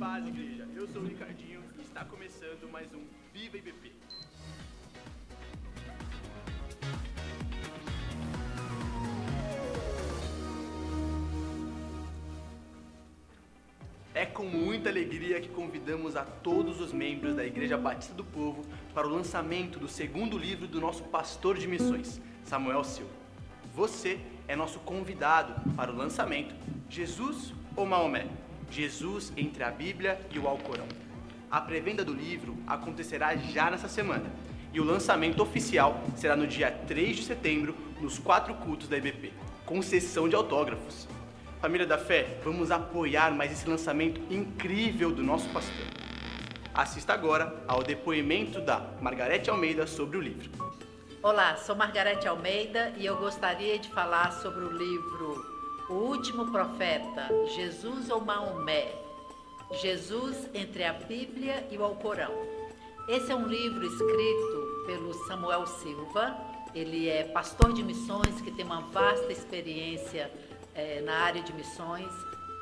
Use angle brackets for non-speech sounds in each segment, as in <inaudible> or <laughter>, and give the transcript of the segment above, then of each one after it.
paz, igreja. Eu sou o Ricardinho e está começando mais um Viva IBP. É com muita alegria que convidamos a todos os membros da Igreja Batista do Povo para o lançamento do segundo livro do nosso pastor de missões, Samuel Silva. Você é nosso convidado para o lançamento Jesus ou Maomé? Jesus entre a Bíblia e o Alcorão. A pré-venda do livro acontecerá já nessa semana e o lançamento oficial será no dia 3 de setembro nos quatro cultos da IBP, com sessão de autógrafos. Família da Fé, vamos apoiar mais esse lançamento incrível do nosso pastor. Assista agora ao depoimento da Margarete Almeida sobre o livro. Olá, sou Margarete Almeida e eu gostaria de falar sobre o livro O Último Profeta, Jesus ou Maomé? Jesus entre a Bíblia e o Alcorão. Esse é um livro escrito pelo Samuel Silva. Ele é pastor de missões que tem uma vasta experiência é, na área de missões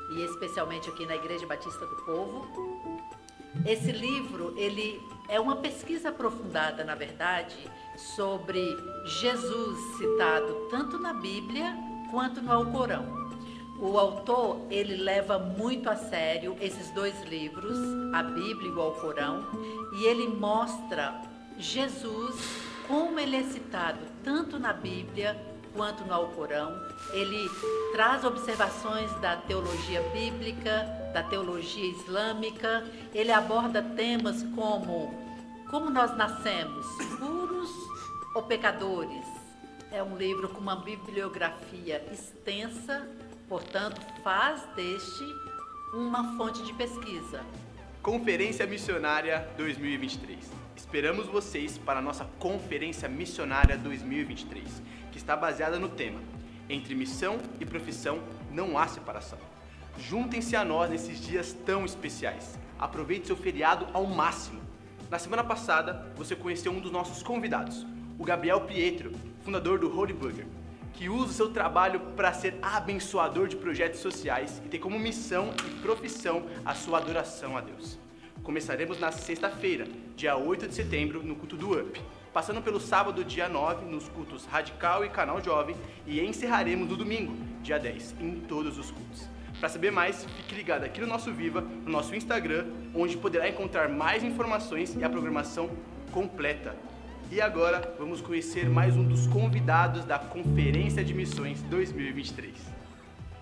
e especialmente aqui na Igreja Batista do Povo. Esse livro ele é uma pesquisa aprofundada, na verdade, sobre Jesus citado tanto na Bíblia quanto no Alcorão. O autor, ele leva muito a sério esses dois livros, a Bíblia e o Alcorão, e ele mostra Jesus como ele é citado tanto na Bíblia quanto no Alcorão. Ele traz observações da teologia bíblica, da teologia islâmica. Ele aborda temas como como nós nascemos, puros ou pecadores. É um livro com uma bibliografia extensa, portanto, faz deste uma fonte de pesquisa. Conferência Missionária 2023. Esperamos vocês para a nossa Conferência Missionária 2023, que está baseada no tema Entre missão e profissão não há separação. Juntem-se a nós nesses dias tão especiais. Aproveite seu feriado ao máximo. Na semana passada, você conheceu um dos nossos convidados, o Gabriel Pietro, fundador do Holy Burger, que usa o seu trabalho para ser abençoador de projetos sociais e tem como missão e profissão a sua adoração a Deus. Começaremos na sexta-feira, dia 8 de setembro, no culto do UP, passando pelo sábado, dia 9, nos cultos Radical e Canal Jovem, e encerraremos no domingo, dia 10, em todos os cultos. Para saber mais, fique ligado aqui no nosso Viva, no nosso Instagram, onde poderá encontrar mais informações e a programação completa. E agora vamos conhecer mais um dos convidados da Conferência de Missões 2023.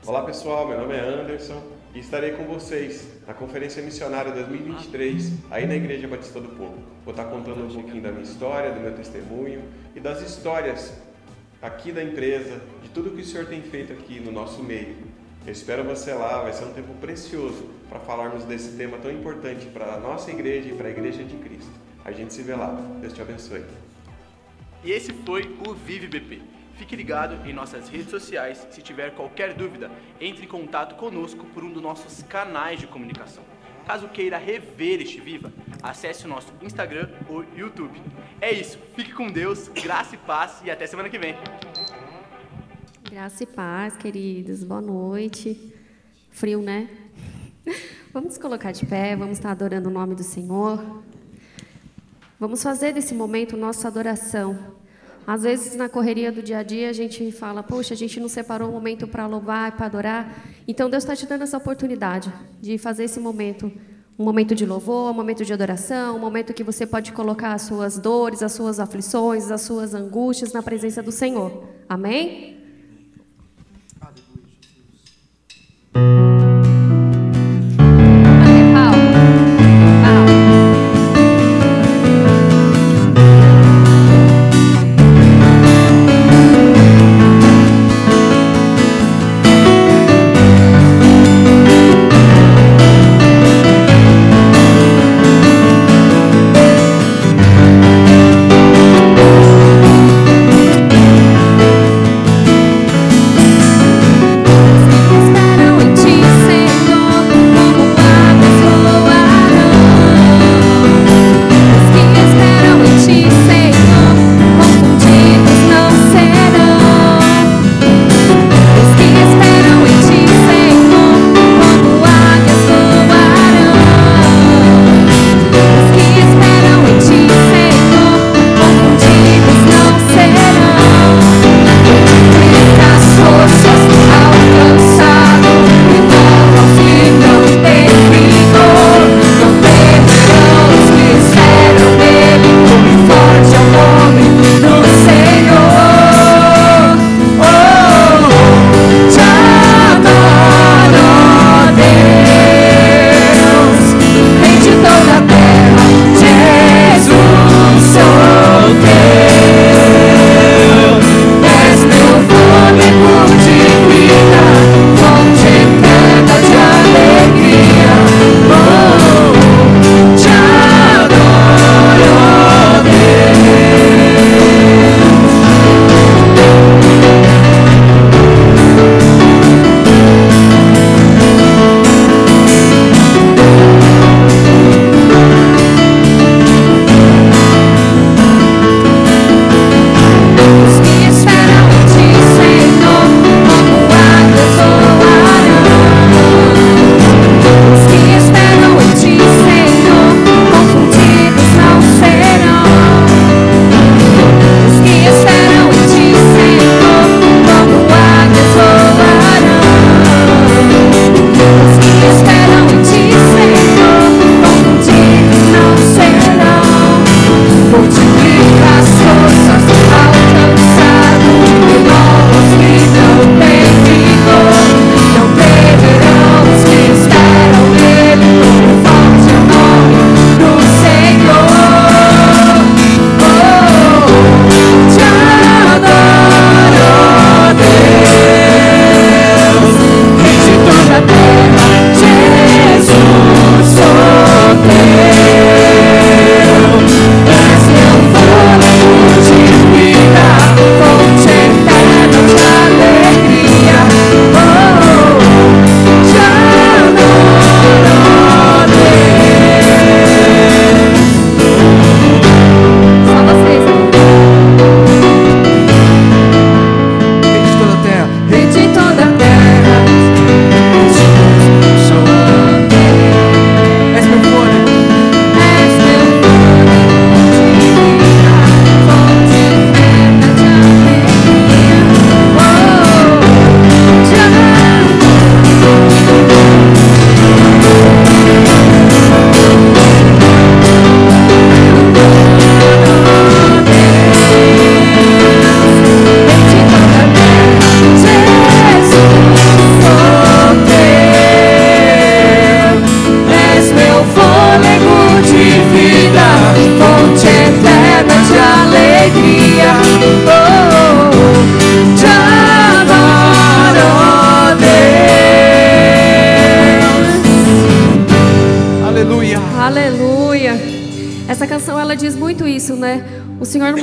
Olá pessoal, meu nome é Anderson e estarei com vocês na Conferência Missionária 2023, aí na Igreja Batista do Povo. Vou estar contando um pouquinho da minha história, do meu testemunho e das histórias aqui da empresa, de tudo que o Senhor tem feito aqui no nosso meio. Eu espero você lá, vai ser um tempo precioso para falarmos desse tema tão importante para a nossa igreja e para a igreja de Cristo. A gente se vê lá. Deus te abençoe. E esse foi o Vive BP. Fique ligado em nossas redes sociais. Se tiver qualquer dúvida, entre em contato conosco por um dos nossos canais de comunicação. Caso queira rever este Viva, acesse o nosso Instagram ou YouTube. É isso, fique com Deus, graça e paz e até semana que vem. Graça e paz, queridos. Boa noite. Frio, né? <laughs> Vamos colocar de pé, vamos estar adorando o nome do Senhor. Vamos fazer desse momento nossa adoração. Às vezes, na correria do dia a dia, a gente fala: Poxa, a gente não separou um momento para louvar e para adorar. Então, Deus está te dando essa oportunidade de fazer esse momento um momento de louvor, um momento de adoração, um momento que você pode colocar as suas dores, as suas aflições, as suas angústias na presença do Senhor. Amém? de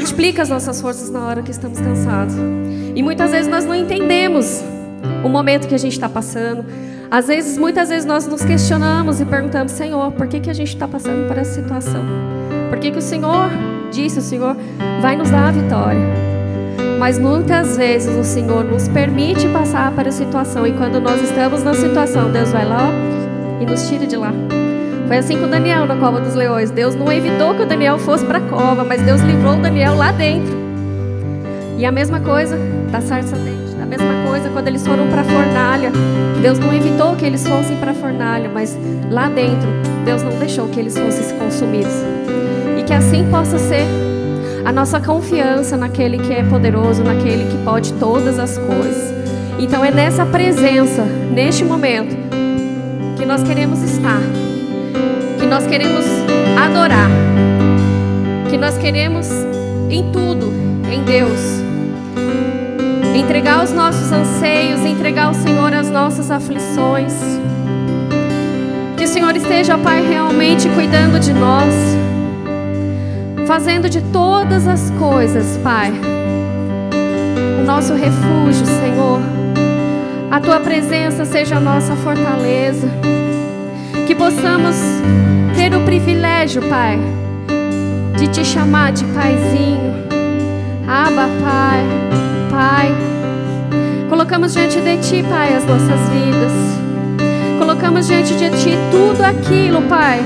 multiplica as nossas forças na hora que estamos cansados. E muitas vezes nós não entendemos o momento que a gente está passando. Às vezes, muitas vezes nós nos questionamos e perguntamos, Senhor, por que, que a gente está passando por essa situação? Por que, que o Senhor disse, o Senhor vai nos dar a vitória? Mas muitas vezes o Senhor nos permite passar para a situação e quando nós estamos na situação, Deus vai lá e nos tira de lá. Foi assim com Daniel na cova dos leões. Deus não evitou que o Daniel fosse para a cova, mas Deus livrou o Daniel lá dentro. E a mesma coisa da sarça dente, a mesma coisa quando eles foram para a fornalha. Deus não evitou que eles fossem para a fornalha, mas lá dentro Deus não deixou que eles fossem consumidos. E que assim possa ser a nossa confiança naquele que é poderoso, naquele que pode todas as coisas. Então é nessa presença, neste momento, que nós queremos estar que nós queremos adorar, que nós queremos em tudo, em Deus, entregar os nossos anseios, entregar ao Senhor as nossas aflições. Que o Senhor esteja, Pai, realmente cuidando de nós, fazendo de todas as coisas, Pai, o nosso refúgio, Senhor. A tua presença seja a nossa fortaleza. Que possamos ter o privilégio, Pai, de te chamar de Paizinho. Aba, Pai, Pai. Colocamos diante de Ti, Pai, as nossas vidas. Colocamos diante de Ti tudo aquilo, Pai,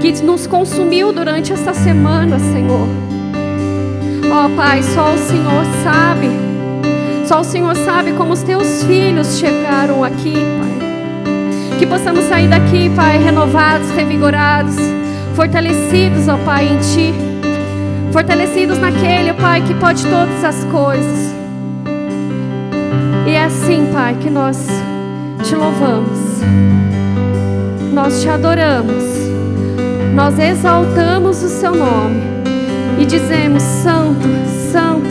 que nos consumiu durante esta semana, Senhor. Ó, oh, Pai, só o Senhor sabe. Só o Senhor sabe como os teus filhos chegaram aqui, Pai. Que possamos sair daqui, Pai, renovados, revigorados, fortalecidos, ó Pai, em Ti. Fortalecidos naquele, ó Pai, que pode todas as coisas. E é assim, Pai, que nós te louvamos, nós te adoramos, nós exaltamos o Seu nome e dizemos: Santo, Santo,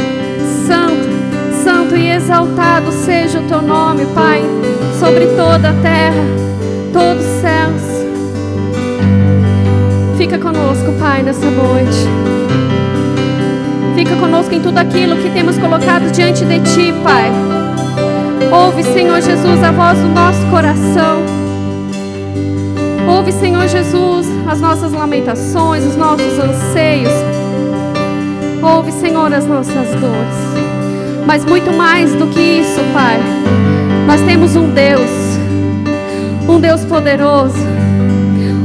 Santo, Santo e exaltado seja o Teu nome, Pai, sobre toda a terra todos os céus. Fica conosco, Pai, nessa noite. Fica conosco em tudo aquilo que temos colocado diante de Ti, Pai. Ouve, Senhor Jesus, a voz do nosso coração. Ouve, Senhor Jesus, as nossas lamentações, os nossos anseios. Ouve, Senhor, as nossas dores. Mas muito mais do que isso, Pai, nós temos um Deus um Deus poderoso,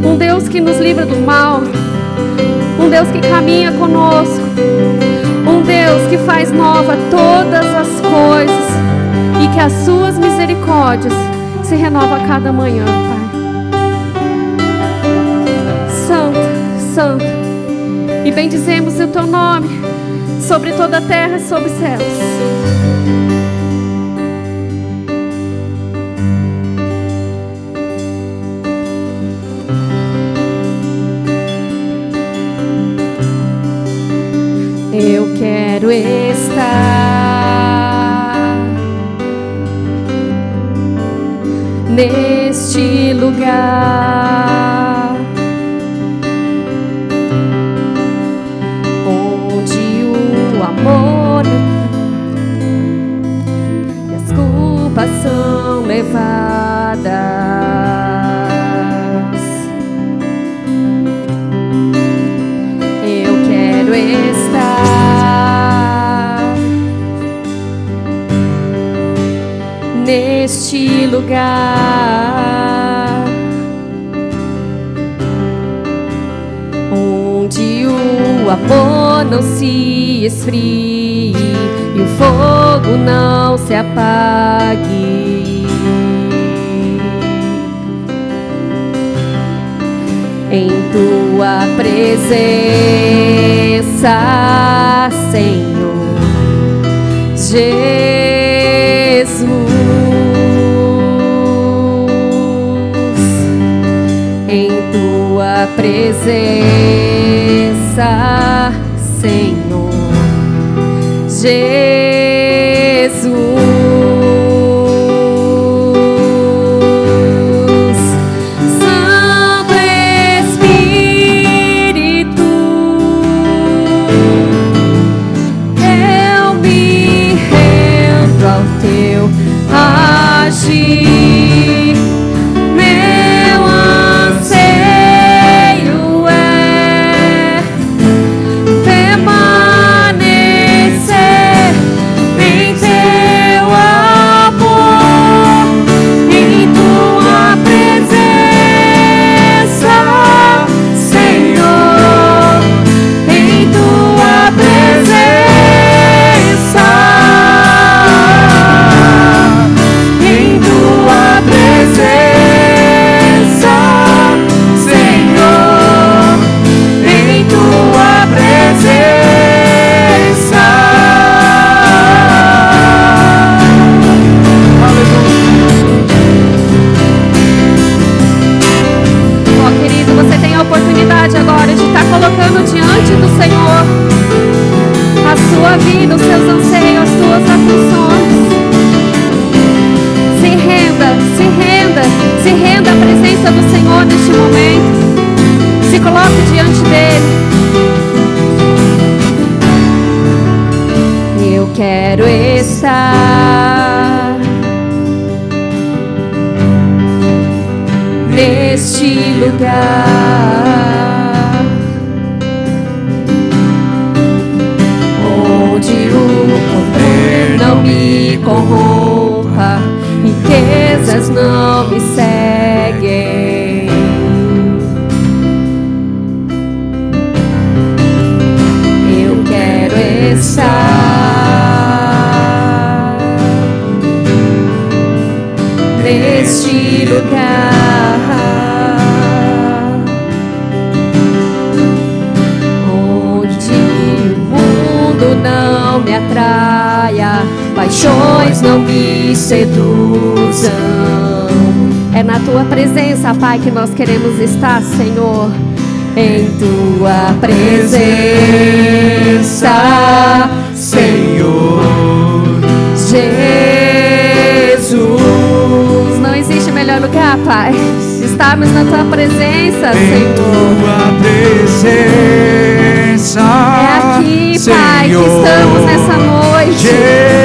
um Deus que nos livra do mal, um Deus que caminha conosco, um Deus que faz nova todas as coisas e que as suas misericórdias se renovam a cada manhã, Pai. Santo, Santo, e bendizemos o teu nome sobre toda a terra e sobre os céus. Quero estar neste lugar onde o amor e as culpas são levadas. Lugar onde o amor não se esfrie e o fogo não se apague. Em tua presença, Senhor Jesus. presença, Senhor Jesus. em tua presença, Senhor Jesus. Não existe melhor lugar, Pai. Estamos na tua presença, em Senhor. Em tua presença. É aqui, Senhor, Pai, que estamos nessa noite. Jesus.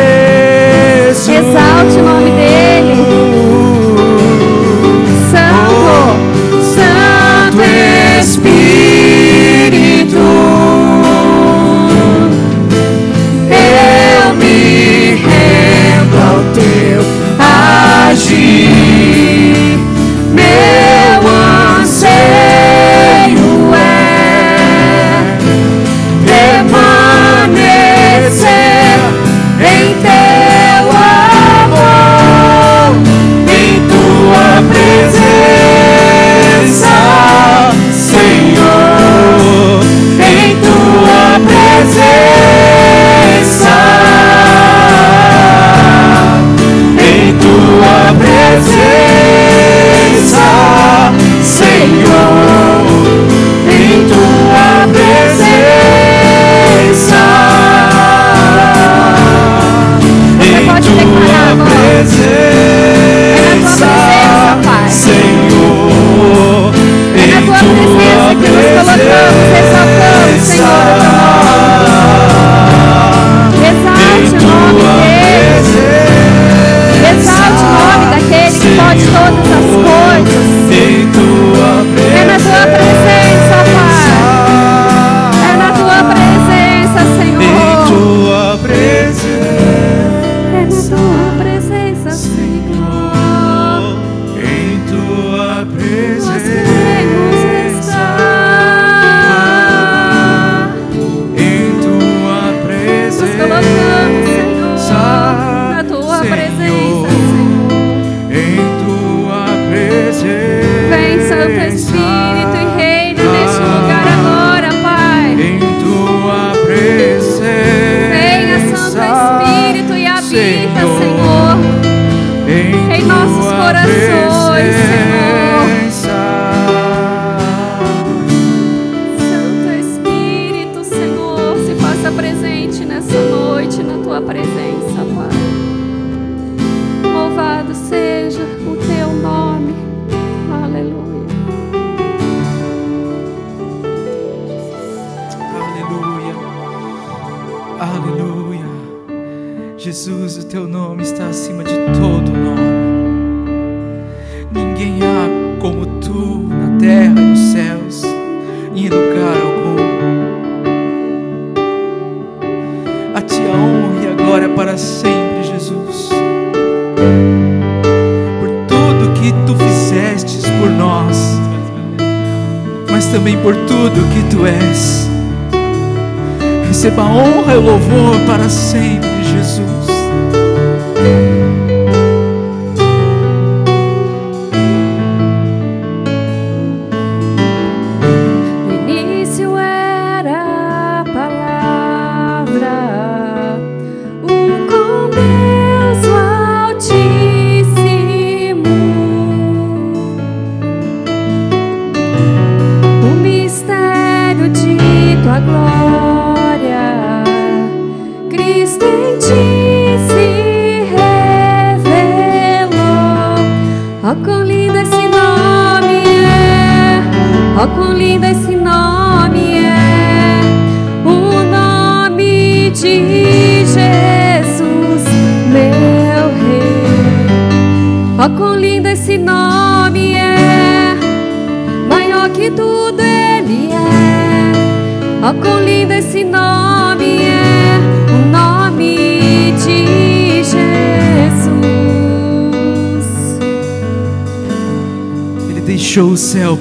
Céu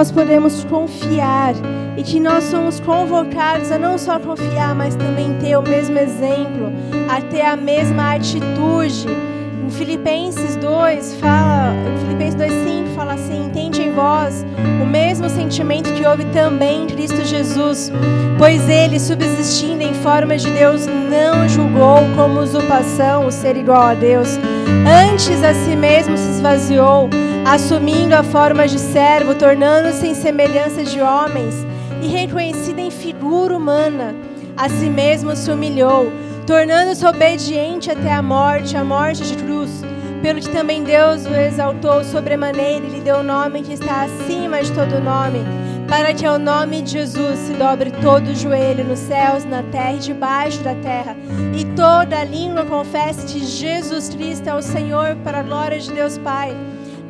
nós podemos confiar e que nós somos convocados a não só confiar, mas também ter o mesmo exemplo, a ter a mesma atitude. Filipenses 2 fala, Filipenses 2:5 fala assim: "Entende em vós o mesmo sentimento que houve também em Cristo Jesus, pois ele, subsistindo em forma de Deus, não julgou como usurpação o ser igual a Deus, antes a si mesmo se esvaziou, assumindo a forma de servo, tornando-se em semelhança de homens, e reconhecido em figura humana, a si mesmo se humilhou." tornando-se obediente até a morte, a morte de cruz. Pelo que também Deus o exaltou sobremaneira e lhe deu o nome que está acima de todo nome, para que ao nome de Jesus se dobre todo o joelho nos céus, na terra e debaixo da terra, e toda língua confesse que Jesus Cristo é o Senhor para a glória de Deus Pai.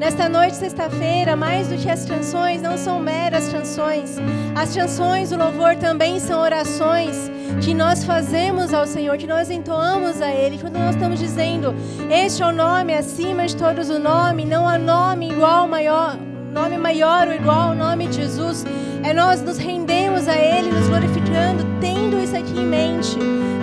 Nesta noite, sexta-feira, mais do que as canções, não são meras canções. As canções, o louvor também são orações que nós fazemos ao Senhor, que nós entoamos a Ele. Quando nós estamos dizendo, este é o nome acima de todos o nome, não há nome igual, maior, nome maior ou igual ao nome de Jesus. É nós nos rendemos a Ele, nos glorificando, tendo isso aqui em mente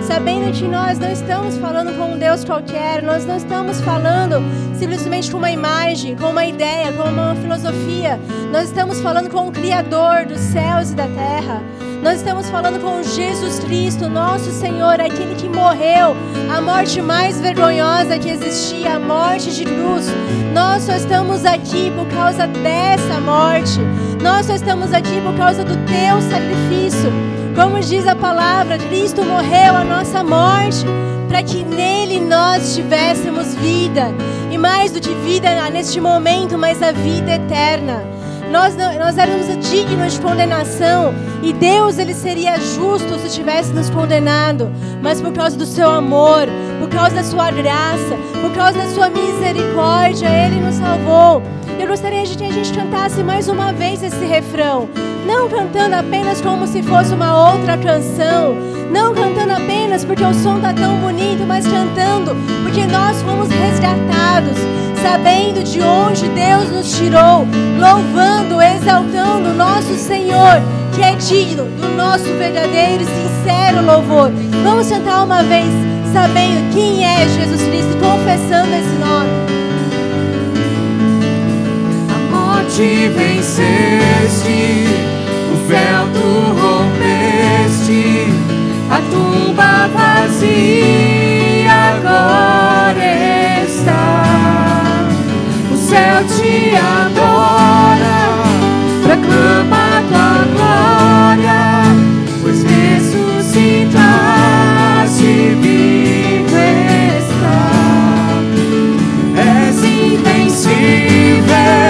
sabendo que nós não estamos falando com um Deus qualquer, nós não estamos falando simplesmente com uma imagem, com uma ideia, com uma filosofia, nós estamos falando com o Criador dos céus e da terra. Nós estamos falando com Jesus Cristo, nosso Senhor, aquele que morreu, a morte mais vergonhosa que existia, a morte de cruz. Nós só estamos aqui por causa dessa morte. Nós só estamos aqui por causa do teu sacrifício. Como diz a palavra, Cristo morreu a nossa morte para que nele nós tivéssemos vida. E mais do que vida neste momento, mas a vida eterna. Nós, nós éramos dignos de condenação e Deus ele seria justo se tivesse nos condenado, mas por causa do seu amor, por causa da sua graça, por causa da sua misericórdia, ele nos salvou. Eu gostaria de que a gente cantasse mais uma vez esse refrão. Não cantando apenas como se fosse uma outra canção. Não cantando apenas porque o som está tão bonito, mas cantando porque nós fomos resgatados, sabendo de onde Deus nos tirou, louvando, exaltando o nosso Senhor, que é digno do nosso verdadeiro e sincero louvor. Vamos cantar uma vez, sabendo quem é Jesus Cristo, confessando esse nome. morte venceste, o véu rompeste, a tumba vazia agora está. Céu te adora, proclama tua glória, pois ressuscitaste vivo está. És invencível.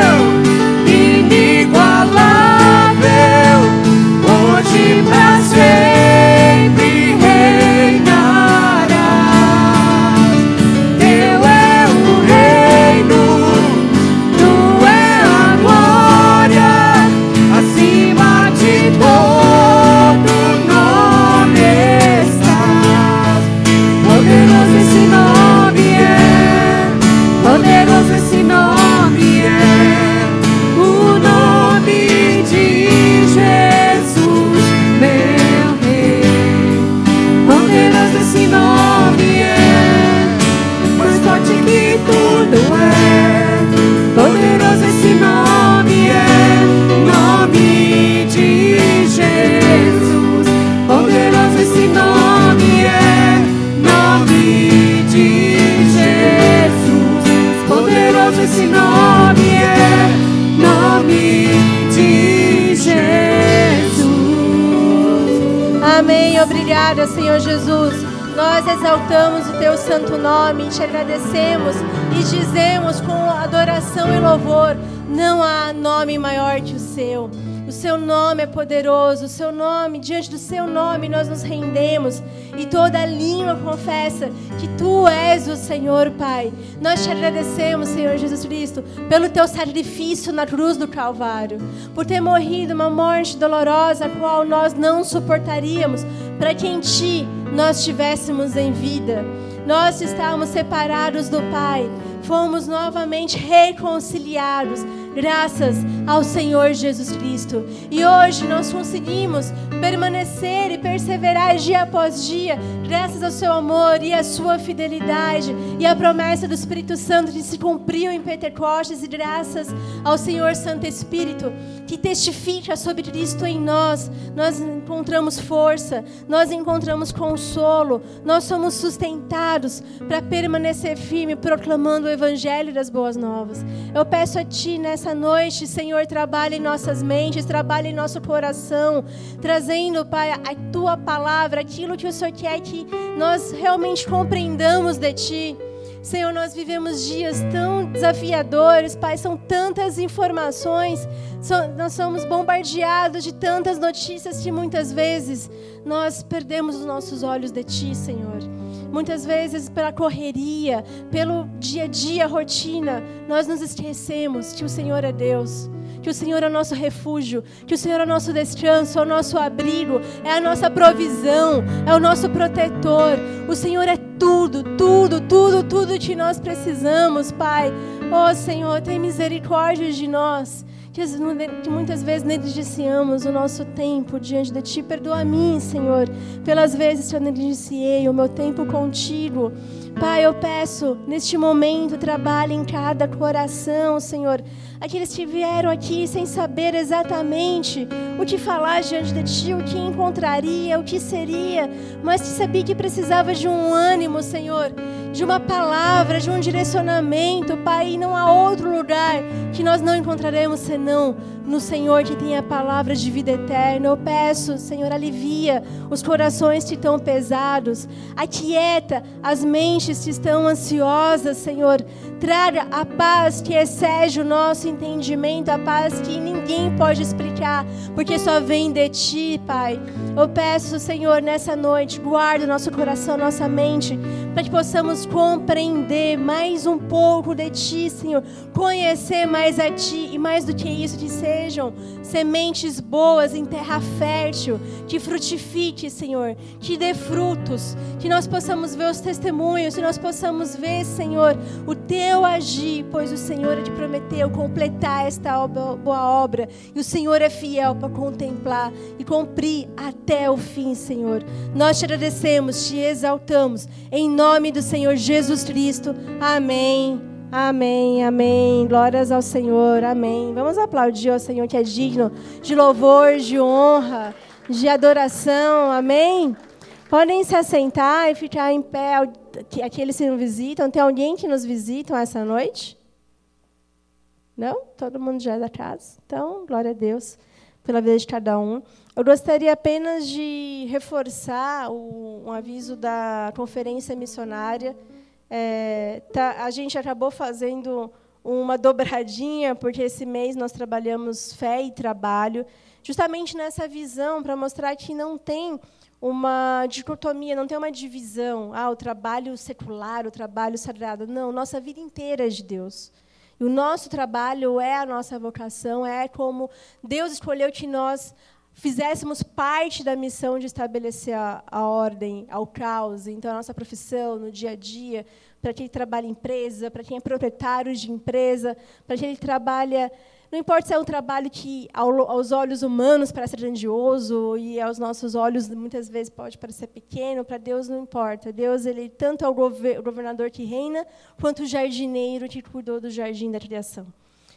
Senhor, Pai. Nós te agradecemos, Senhor Jesus Cristo, pelo teu sacrifício na cruz do Calvário, por ter morrido uma morte dolorosa, a qual nós não suportaríamos, para que em ti nós estivéssemos em vida. Nós estávamos separados do Pai, fomos novamente reconciliados graças ao Senhor Jesus Cristo. E hoje nós conseguimos permanecer e perseverar dia após dia, graças ao seu amor e à sua fidelidade e à promessa do Espírito Santo que se cumpriu em Pentecostes e graças ao Senhor Santo Espírito que testifica sobre Cristo em nós. Nós encontramos força, nós encontramos consolo, nós somos sustentados para permanecer firme proclamando o evangelho das boas novas. Eu peço a ti nessa noite, Senhor, trabalhe em nossas mentes, trabalhe em nosso coração, trazendo, Pai, a tua palavra, aquilo que o Senhor quer que nós realmente compreendamos de ti. Senhor, nós vivemos dias tão desafiadores, Pai, são tantas informações, nós somos bombardeados de tantas notícias que muitas vezes nós perdemos os nossos olhos de Ti, Senhor. Muitas vezes, pela correria, pelo dia a dia, rotina, nós nos esquecemos que o Senhor é Deus que o Senhor é o nosso refúgio, que o Senhor é o nosso descanso, é o nosso abrigo, é a nossa provisão, é o nosso protetor. O Senhor é tudo, tudo, tudo, tudo que nós precisamos, Pai. Oh, Senhor, tem misericórdia de nós que muitas vezes negligenciamos o nosso tempo diante de Ti. Perdoa a mim, Senhor, pelas vezes que eu negligenciei o meu tempo contigo. Pai, eu peço, neste momento, trabalhe em cada coração, Senhor. Aqueles que vieram aqui sem saber exatamente o que falar diante de Ti, o que encontraria, o que seria, mas que sabia que precisava de um ânimo, Senhor, de uma palavra, de um direcionamento, Pai. E não há outro lugar que nós não encontraremos senão no Senhor que tem a palavra de vida eterna. Eu peço, Senhor, alivia os corações que estão pesados, aquieta as mentes que estão ansiosas, Senhor. Traga a paz que excede o nosso entendimento, a paz que ninguém pode explicar, porque só vem de Ti, Pai. Eu peço, Senhor, nessa noite, guarda nosso coração, nossa mente, para que possamos compreender mais um pouco de Ti, Senhor, conhecer mais a Ti e mais do que isso, que seja sejam sementes boas em terra fértil, que frutifique, Senhor, que dê frutos, que nós possamos ver os testemunhos, que nós possamos ver, Senhor, o teu agir, pois o Senhor te prometeu completar esta boa obra e o Senhor é fiel para contemplar e cumprir até o fim, Senhor. Nós te agradecemos, te exaltamos, em nome do Senhor Jesus Cristo. Amém. Amém, amém. Glórias ao Senhor, amém. Vamos aplaudir ao Senhor que é digno de louvor, de honra, de adoração, amém. Podem se assentar e ficar em pé, aqueles que nos visitam. Tem alguém que nos visitam essa noite? Não? Todo mundo já é da casa? Então, glória a Deus pela vida de cada um. Eu gostaria apenas de reforçar o, um aviso da conferência missionária é, tá, a gente acabou fazendo uma dobradinha, porque esse mês nós trabalhamos fé e trabalho, justamente nessa visão, para mostrar que não tem uma dicotomia, não tem uma divisão. Ah, o trabalho secular, o trabalho sagrado. Não, nossa vida inteira é de Deus. E o nosso trabalho é a nossa vocação, é como Deus escolheu que nós fizéssemos parte da missão de estabelecer a, a ordem ao caos. Então, a nossa profissão, no dia a dia, para quem trabalha em empresa, para quem é proprietário de empresa, para quem trabalha. Não importa se é um trabalho que, aos olhos humanos, parece grandioso e aos nossos olhos, muitas vezes, pode parecer pequeno, para Deus não importa. Deus, ele tanto é o governador que reina, quanto o jardineiro que cuidou do jardim da criação.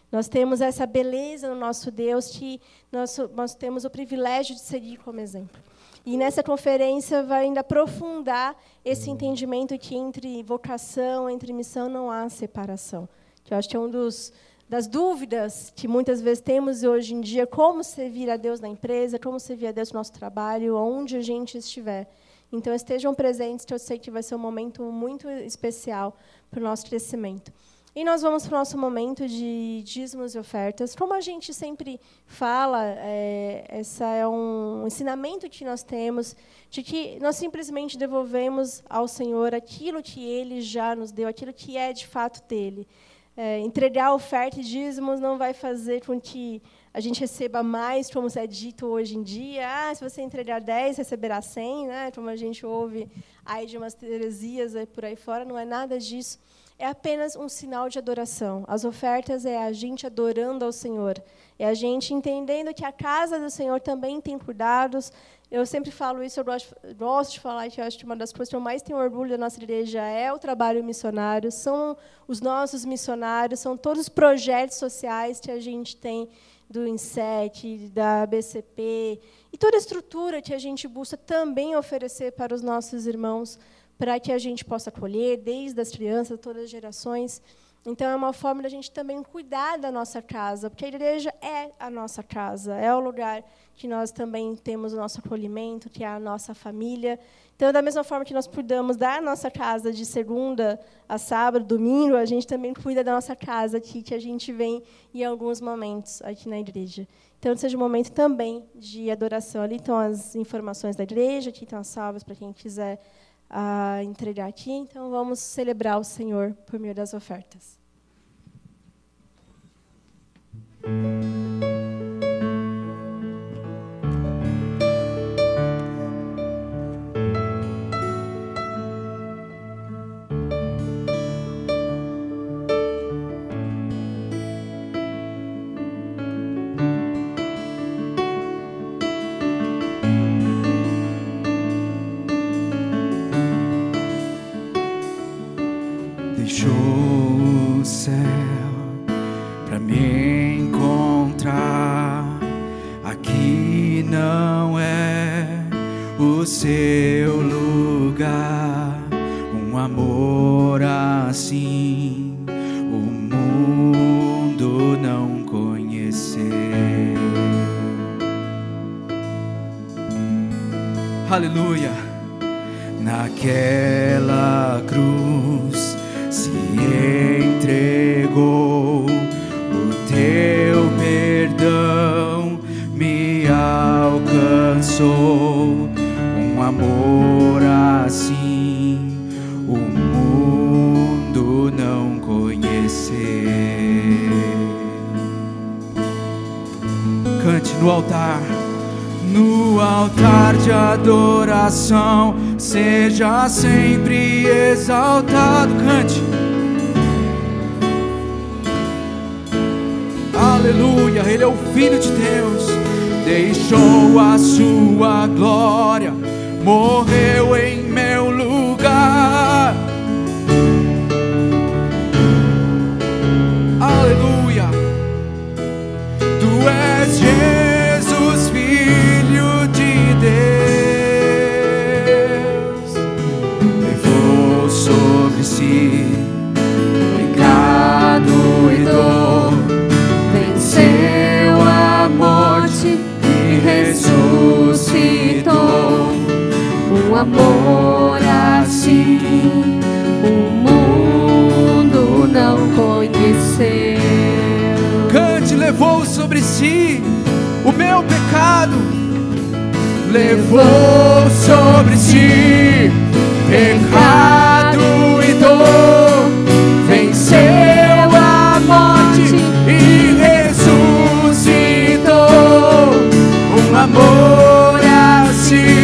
Nós temos essa beleza no nosso Deus que nós, nós temos o privilégio de seguir como exemplo. E nessa conferência vai ainda aprofundar esse entendimento que entre vocação, entre missão não há separação. Que eu acho que é um dos das dúvidas que muitas vezes temos hoje em dia, como servir a Deus na empresa, como servir a Deus no nosso trabalho, onde a gente estiver. Então estejam presentes, que eu sei que vai ser um momento muito especial para o nosso crescimento. E nós vamos para o nosso momento de dízimos e ofertas. Como a gente sempre fala, é, esse é um ensinamento que nós temos, de que nós simplesmente devolvemos ao Senhor aquilo que Ele já nos deu, aquilo que é de fato dele. É, entregar oferta e dízimos não vai fazer com que a gente receba mais, como é dito hoje em dia. Ah, se você entregar 10, receberá 100, né? como a gente ouve aí de umas heresias por aí fora. Não é nada disso é apenas um sinal de adoração. As ofertas é a gente adorando ao Senhor. É a gente entendendo que a casa do Senhor também tem cuidados. Eu sempre falo isso, eu gosto, gosto de falar que eu acho que uma das coisas que eu mais tenho orgulho da nossa igreja é o trabalho missionário, são os nossos missionários, são todos os projetos sociais que a gente tem do INSET, da BCP, e toda a estrutura que a gente busca também oferecer para os nossos irmãos para que a gente possa acolher desde as crianças, todas as gerações. Então, é uma forma da gente também cuidar da nossa casa, porque a igreja é a nossa casa, é o lugar que nós também temos o nosso acolhimento, que é a nossa família. Então, da mesma forma que nós cuidamos da nossa casa de segunda a sábado, domingo, a gente também cuida da nossa casa aqui, que a gente vem em alguns momentos aqui na igreja. Então, seja um momento também de adoração. Ali estão as informações da igreja, aqui estão as salvas para quem quiser a entregar aqui, então vamos celebrar o Senhor por meio das ofertas. Aleluia. Naquela cruz se entregou o teu perdão, me alcançou um amor assim o mundo não conheceu. Cante no altar seja sempre exaltado. Cante. Aleluia, Ele é o Filho de Deus, deixou a sua glória, morreu em meu lugar. Amor assim o mundo não conheceu. Cante, levou sobre si o meu pecado, levou sobre si pecado e dor, venceu a morte e ressuscitou. Um amor assim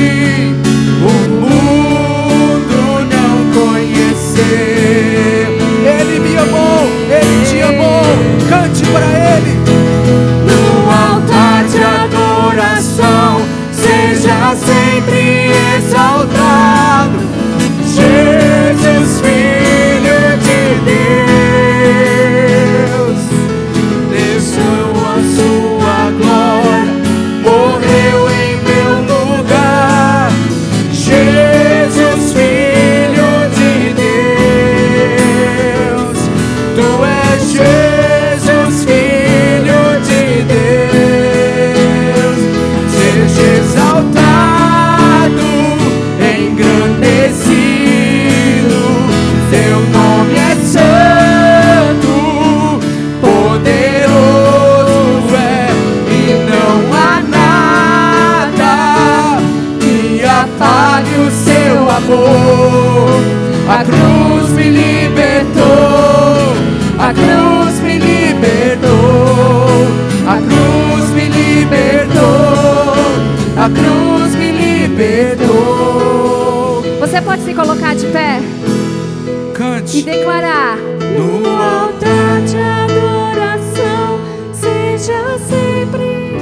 e declarar: no altar de adoração seja sempre.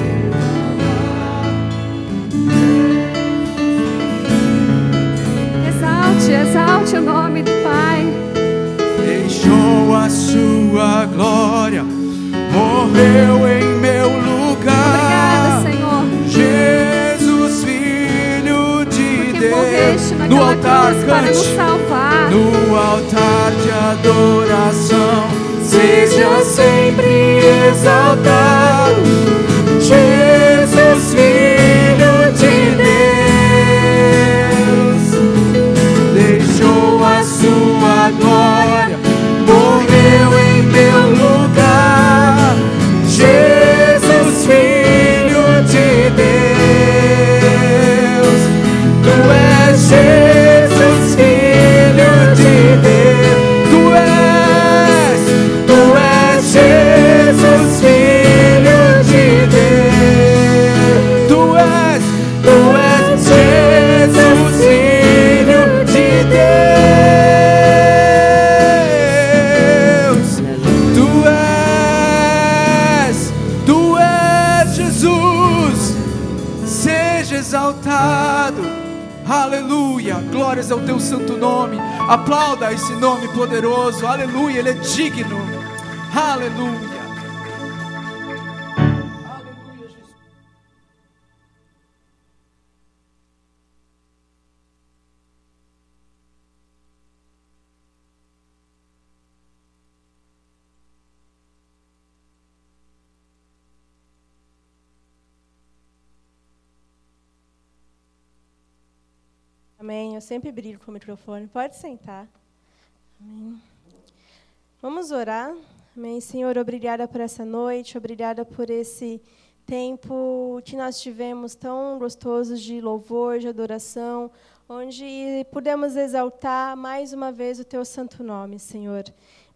Exalte, exalte o nome do Pai. deixou a sua glória, morreu em meu lugar. No altar cruz para nos cante, salvar. no altar de adoração, seja sempre exaltado. Jesus, filho nome. Aplauda esse nome poderoso. Aleluia. Ele é digno. Aleluia. Amém. Eu sempre brilho com o microfone. Pode sentar. Amém. Vamos orar. Amém. Senhor, obrigada por essa noite, obrigada por esse tempo que nós tivemos tão gostoso de louvor, de adoração, onde pudemos exaltar mais uma vez o teu santo nome, Senhor.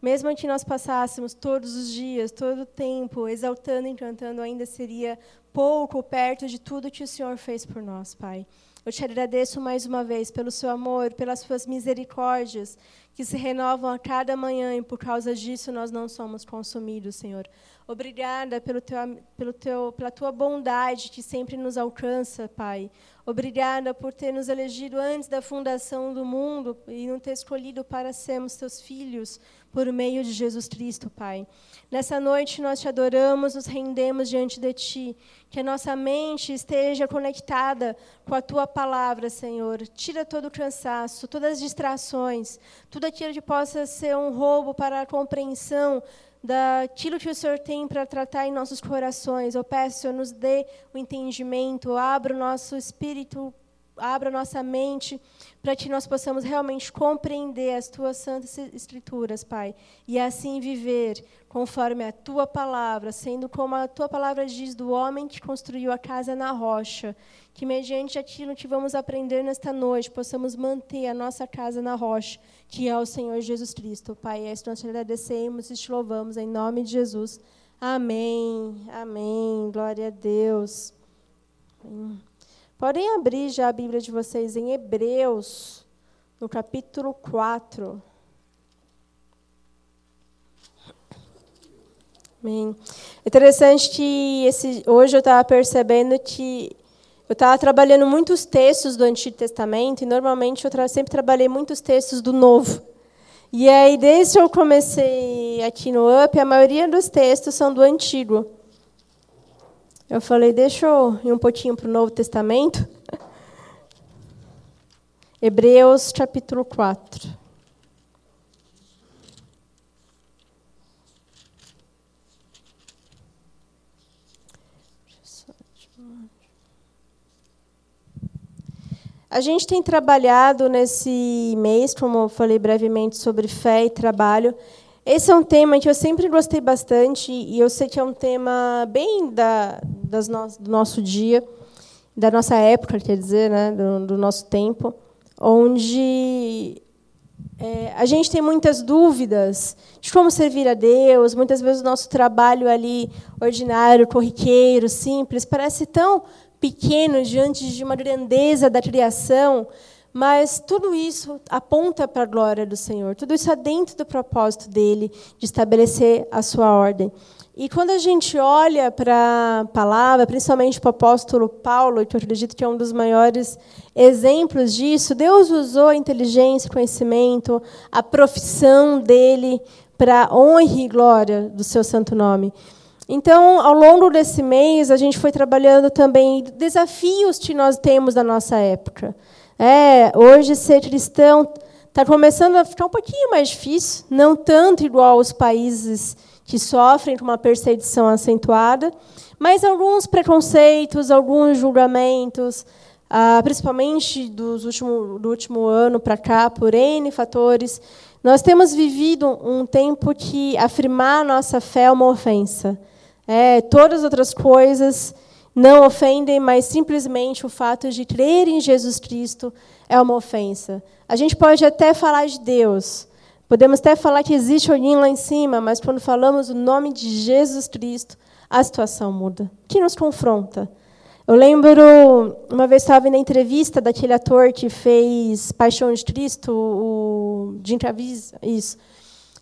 Mesmo que nós passássemos todos os dias, todo o tempo, exaltando e cantando, ainda seria pouco perto de tudo que o Senhor fez por nós, Pai. Eu te agradeço mais uma vez pelo seu amor, pelas suas misericórdias, que se renovam a cada manhã e por causa disso nós não somos consumidos, Senhor. Obrigada pelo teu, pelo teu, pela tua bondade que sempre nos alcança, Pai. Obrigada por ter nos elegido antes da fundação do mundo e não ter escolhido para sermos teus filhos por meio de Jesus Cristo, Pai. Nessa noite nós te adoramos, nos rendemos diante de ti. Que a nossa mente esteja conectada com a tua palavra, Senhor. Tira todo o cansaço, todas as distrações, tudo aquilo que possa ser um roubo para a compreensão daquilo que o Senhor tem para tratar em nossos corações. Eu peço, Senhor, nos dê o entendimento, abra o nosso espírito, abra nossa mente, para que nós possamos realmente compreender as tuas santas escrituras, Pai, e assim viver conforme a tua palavra, sendo como a tua palavra diz do homem que construiu a casa na rocha, que mediante aquilo que vamos aprender nesta noite, possamos manter a nossa casa na rocha, que é o Senhor Jesus Cristo. Pai, é isso nós te agradecemos e te louvamos em nome de Jesus. Amém. Amém. Glória a Deus. Amém. Podem abrir já a Bíblia de vocês em Hebreus, no capítulo 4. Amém. Interessante que esse, hoje eu estava percebendo que eu estava trabalhando muitos textos do Antigo Testamento e normalmente eu tra sempre trabalhei muitos textos do Novo. E aí, desde que eu comecei aqui no UP, a maioria dos textos são do Antigo. Eu falei, deixa eu ir um pouquinho para o Novo Testamento. <laughs> Hebreus capítulo 4. A gente tem trabalhado nesse mês, como eu falei brevemente, sobre fé e trabalho. Esse é um tema que eu sempre gostei bastante e eu sei que é um tema bem da, das no, do nosso dia, da nossa época, quer dizer, né, do, do nosso tempo, onde é, a gente tem muitas dúvidas de como servir a Deus. Muitas vezes o nosso trabalho ali, ordinário, corriqueiro, simples, parece tão pequeno diante de uma grandeza da criação, mas tudo isso aponta para a glória do Senhor. Tudo isso é dentro do propósito dele de estabelecer a sua ordem. E quando a gente olha para a palavra, principalmente para o apóstolo Paulo, que eu acredito que é um dos maiores exemplos disso, Deus usou a inteligência, conhecimento, a profissão dele para honra e glória do seu santo nome. Então, ao longo desse mês, a gente foi trabalhando também desafios que nós temos na nossa época. É, hoje, ser cristão está começando a ficar um pouquinho mais difícil, não tanto igual aos países que sofrem com uma perseguição acentuada, mas alguns preconceitos, alguns julgamentos, ah, principalmente dos último, do último ano para cá, por N fatores, nós temos vivido um tempo que afirmar nossa fé é uma ofensa. É, todas as outras coisas não ofendem, mas simplesmente o fato de crer em Jesus Cristo é uma ofensa. A gente pode até falar de Deus, Podemos até falar que existe alguém lá em cima, mas quando falamos o nome de Jesus Cristo, a situação muda. Que nos confronta? Eu lembro, uma vez estava na entrevista daquele ator que fez Paixão de Cristo, o Jim Travis, isso,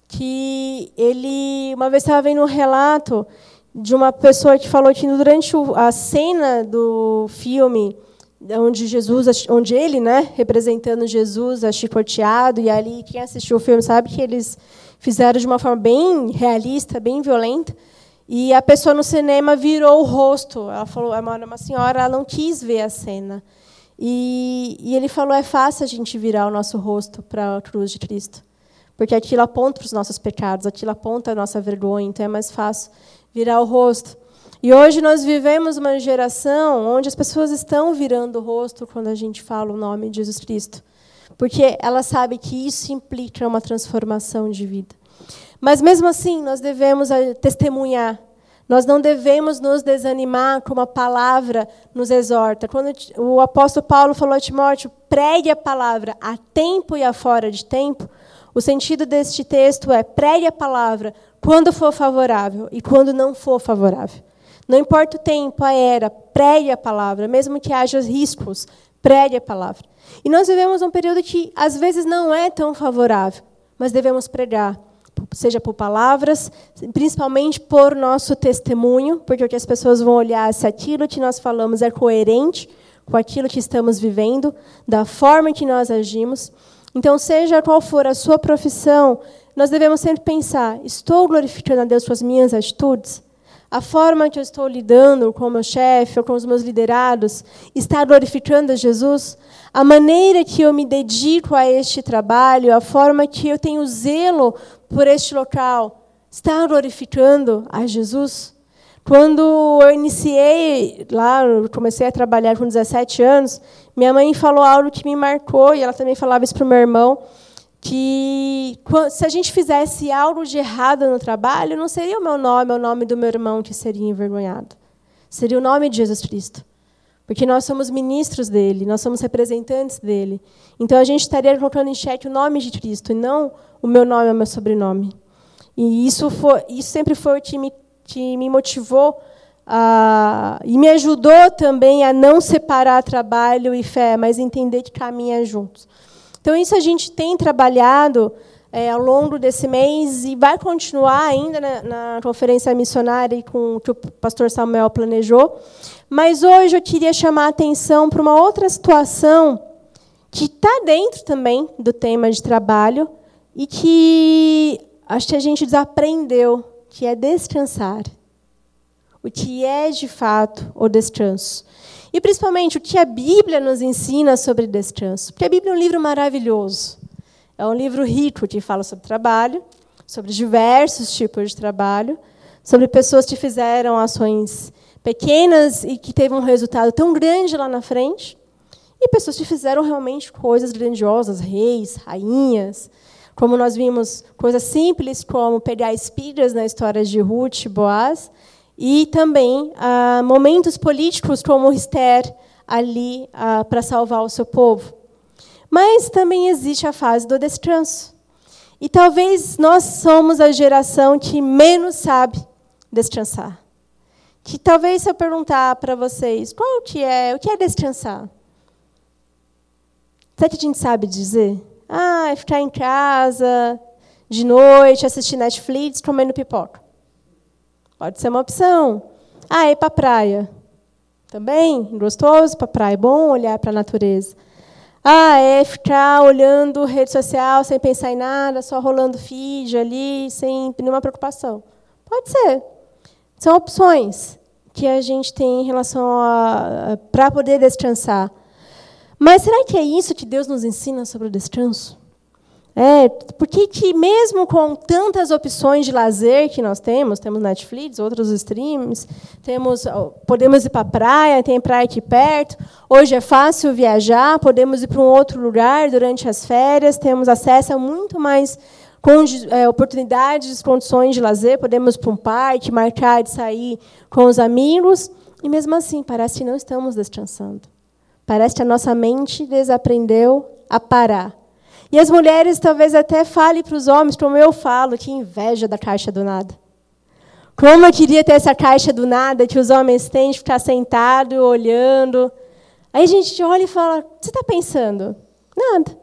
que ele, uma vez estava vendo um relato de uma pessoa que falou que durante a cena do filme onde Jesus, onde ele, né, representando Jesus, é chicoteado e ali quem assistiu o filme sabe que eles fizeram de uma forma bem realista, bem violenta. E a pessoa no cinema virou o rosto. Ela falou, é uma, senhora, ela não quis ver a cena. E, e ele falou, é fácil a gente virar o nosso rosto para a cruz de Cristo, porque aquilo aponta para os nossos pecados, aquilo aponta a nossa vergonha, então é mais fácil virar o rosto. E hoje nós vivemos uma geração onde as pessoas estão virando o rosto quando a gente fala o nome de Jesus Cristo, porque elas sabem que isso implica uma transformação de vida. Mas mesmo assim, nós devemos eh, testemunhar. Nós não devemos nos desanimar como a palavra nos exorta. Quando o apóstolo Paulo falou a Timóteo, pregue a palavra a tempo e a fora de tempo, o sentido deste texto é pregue a palavra quando for favorável e quando não for favorável. Não importa o tempo, a era, pregue a palavra, mesmo que haja riscos, pregue a palavra. E nós vivemos um período que às vezes não é tão favorável, mas devemos pregar, seja por palavras, principalmente por nosso testemunho, porque o que as pessoas vão olhar se aquilo que nós falamos é coerente com aquilo que estamos vivendo, da forma que nós agimos. Então, seja qual for a sua profissão, nós devemos sempre pensar: estou glorificando a Deus com as minhas atitudes? A forma que eu estou lidando com o meu chefe ou com os meus liderados está glorificando a Jesus? A maneira que eu me dedico a este trabalho, a forma que eu tenho zelo por este local, está glorificando a Jesus? Quando eu iniciei lá, comecei a trabalhar com 17 anos, minha mãe falou algo que me marcou, e ela também falava isso para o meu irmão, que se a gente fizesse algo de errado no trabalho, não seria o meu nome, o nome do meu irmão que seria envergonhado. Seria o nome de Jesus Cristo. Porque nós somos ministros dele, nós somos representantes dele. Então a gente estaria colocando em xeque o nome de Cristo e não o meu nome ou o meu sobrenome. E isso, foi, isso sempre foi o que me, que me motivou a, e me ajudou também a não separar trabalho e fé, mas entender que caminha juntos. Então, isso a gente tem trabalhado é, ao longo desse mês e vai continuar ainda na, na conferência missionária com o que o pastor Samuel planejou. Mas hoje eu queria chamar a atenção para uma outra situação que está dentro também do tema de trabalho e que acho que a gente desaprendeu, que é descansar. O que é de fato o descanso. E principalmente o que a Bíblia nos ensina sobre descanso. Porque a Bíblia é um livro maravilhoso. É um livro rico que fala sobre trabalho, sobre diversos tipos de trabalho, sobre pessoas que fizeram ações pequenas e que teve um resultado tão grande lá na frente, e pessoas que fizeram realmente coisas grandiosas, reis, rainhas, como nós vimos, coisas simples como pegar espigas na história de Ruth e Boaz, e também ah, momentos políticos como Esther ali ah, para salvar o seu povo. Mas também existe a fase do descanso. E talvez nós somos a geração que menos sabe descansar. Que talvez se eu perguntar para vocês, qual que é, o que é descansar? Será que a gente sabe dizer? Ah, é ficar em casa de noite, assistir Netflix, comendo pipoca. Pode ser uma opção. Ah, ir para a praia. Também, gostoso para a praia, é bom olhar para a natureza. Ah, é ficar olhando rede social sem pensar em nada, só rolando feed ali, sem nenhuma preocupação. Pode ser. São opções que a gente tem em relação a para poder descansar. Mas será que é isso que Deus nos ensina sobre o descanso? É, porque que mesmo com tantas opções de lazer que nós temos, temos Netflix, outros streams, temos, podemos ir para a praia, tem praia aqui perto. Hoje é fácil viajar, podemos ir para um outro lugar durante as férias, temos acesso a muito mais é, oportunidades, condições de lazer, podemos ir para um parque, marcar de sair com os amigos, e mesmo assim parece que não estamos descansando. Parece que a nossa mente desaprendeu a parar. E as mulheres talvez até falem para os homens, como eu falo, que inveja da caixa do nada. Como eu queria ter essa caixa do nada que os homens têm de ficar sentado, olhando. Aí a gente olha e fala: Você está pensando? Nada.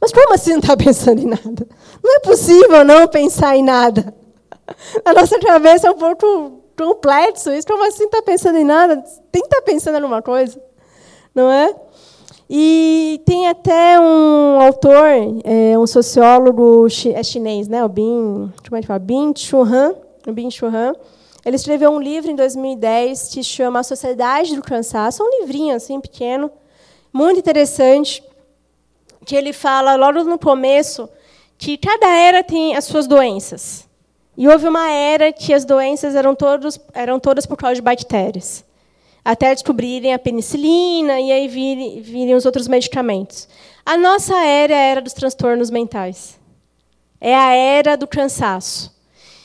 Mas como assim não está pensando em nada? Não é possível não pensar em nada. A nossa cabeça é um pouco complexo. Isso como assim está pensando em nada? Tem que estar tá pensando em alguma coisa não é? E tem até um autor, é, um sociólogo é chinês, né, o Bin, como é que fala? Bin Chuhan, Bin Chuhan. Ele escreveu um livro em 2010 que chama A Sociedade do Cansaço, um livrinho assim pequeno, muito interessante, que ele fala logo no começo que cada era tem as suas doenças. E houve uma era que as doenças eram, todos, eram todas por causa de bactérias até descobrirem a penicilina e aí virem, virem os outros medicamentos. A nossa era é a era dos transtornos mentais. É a era do cansaço.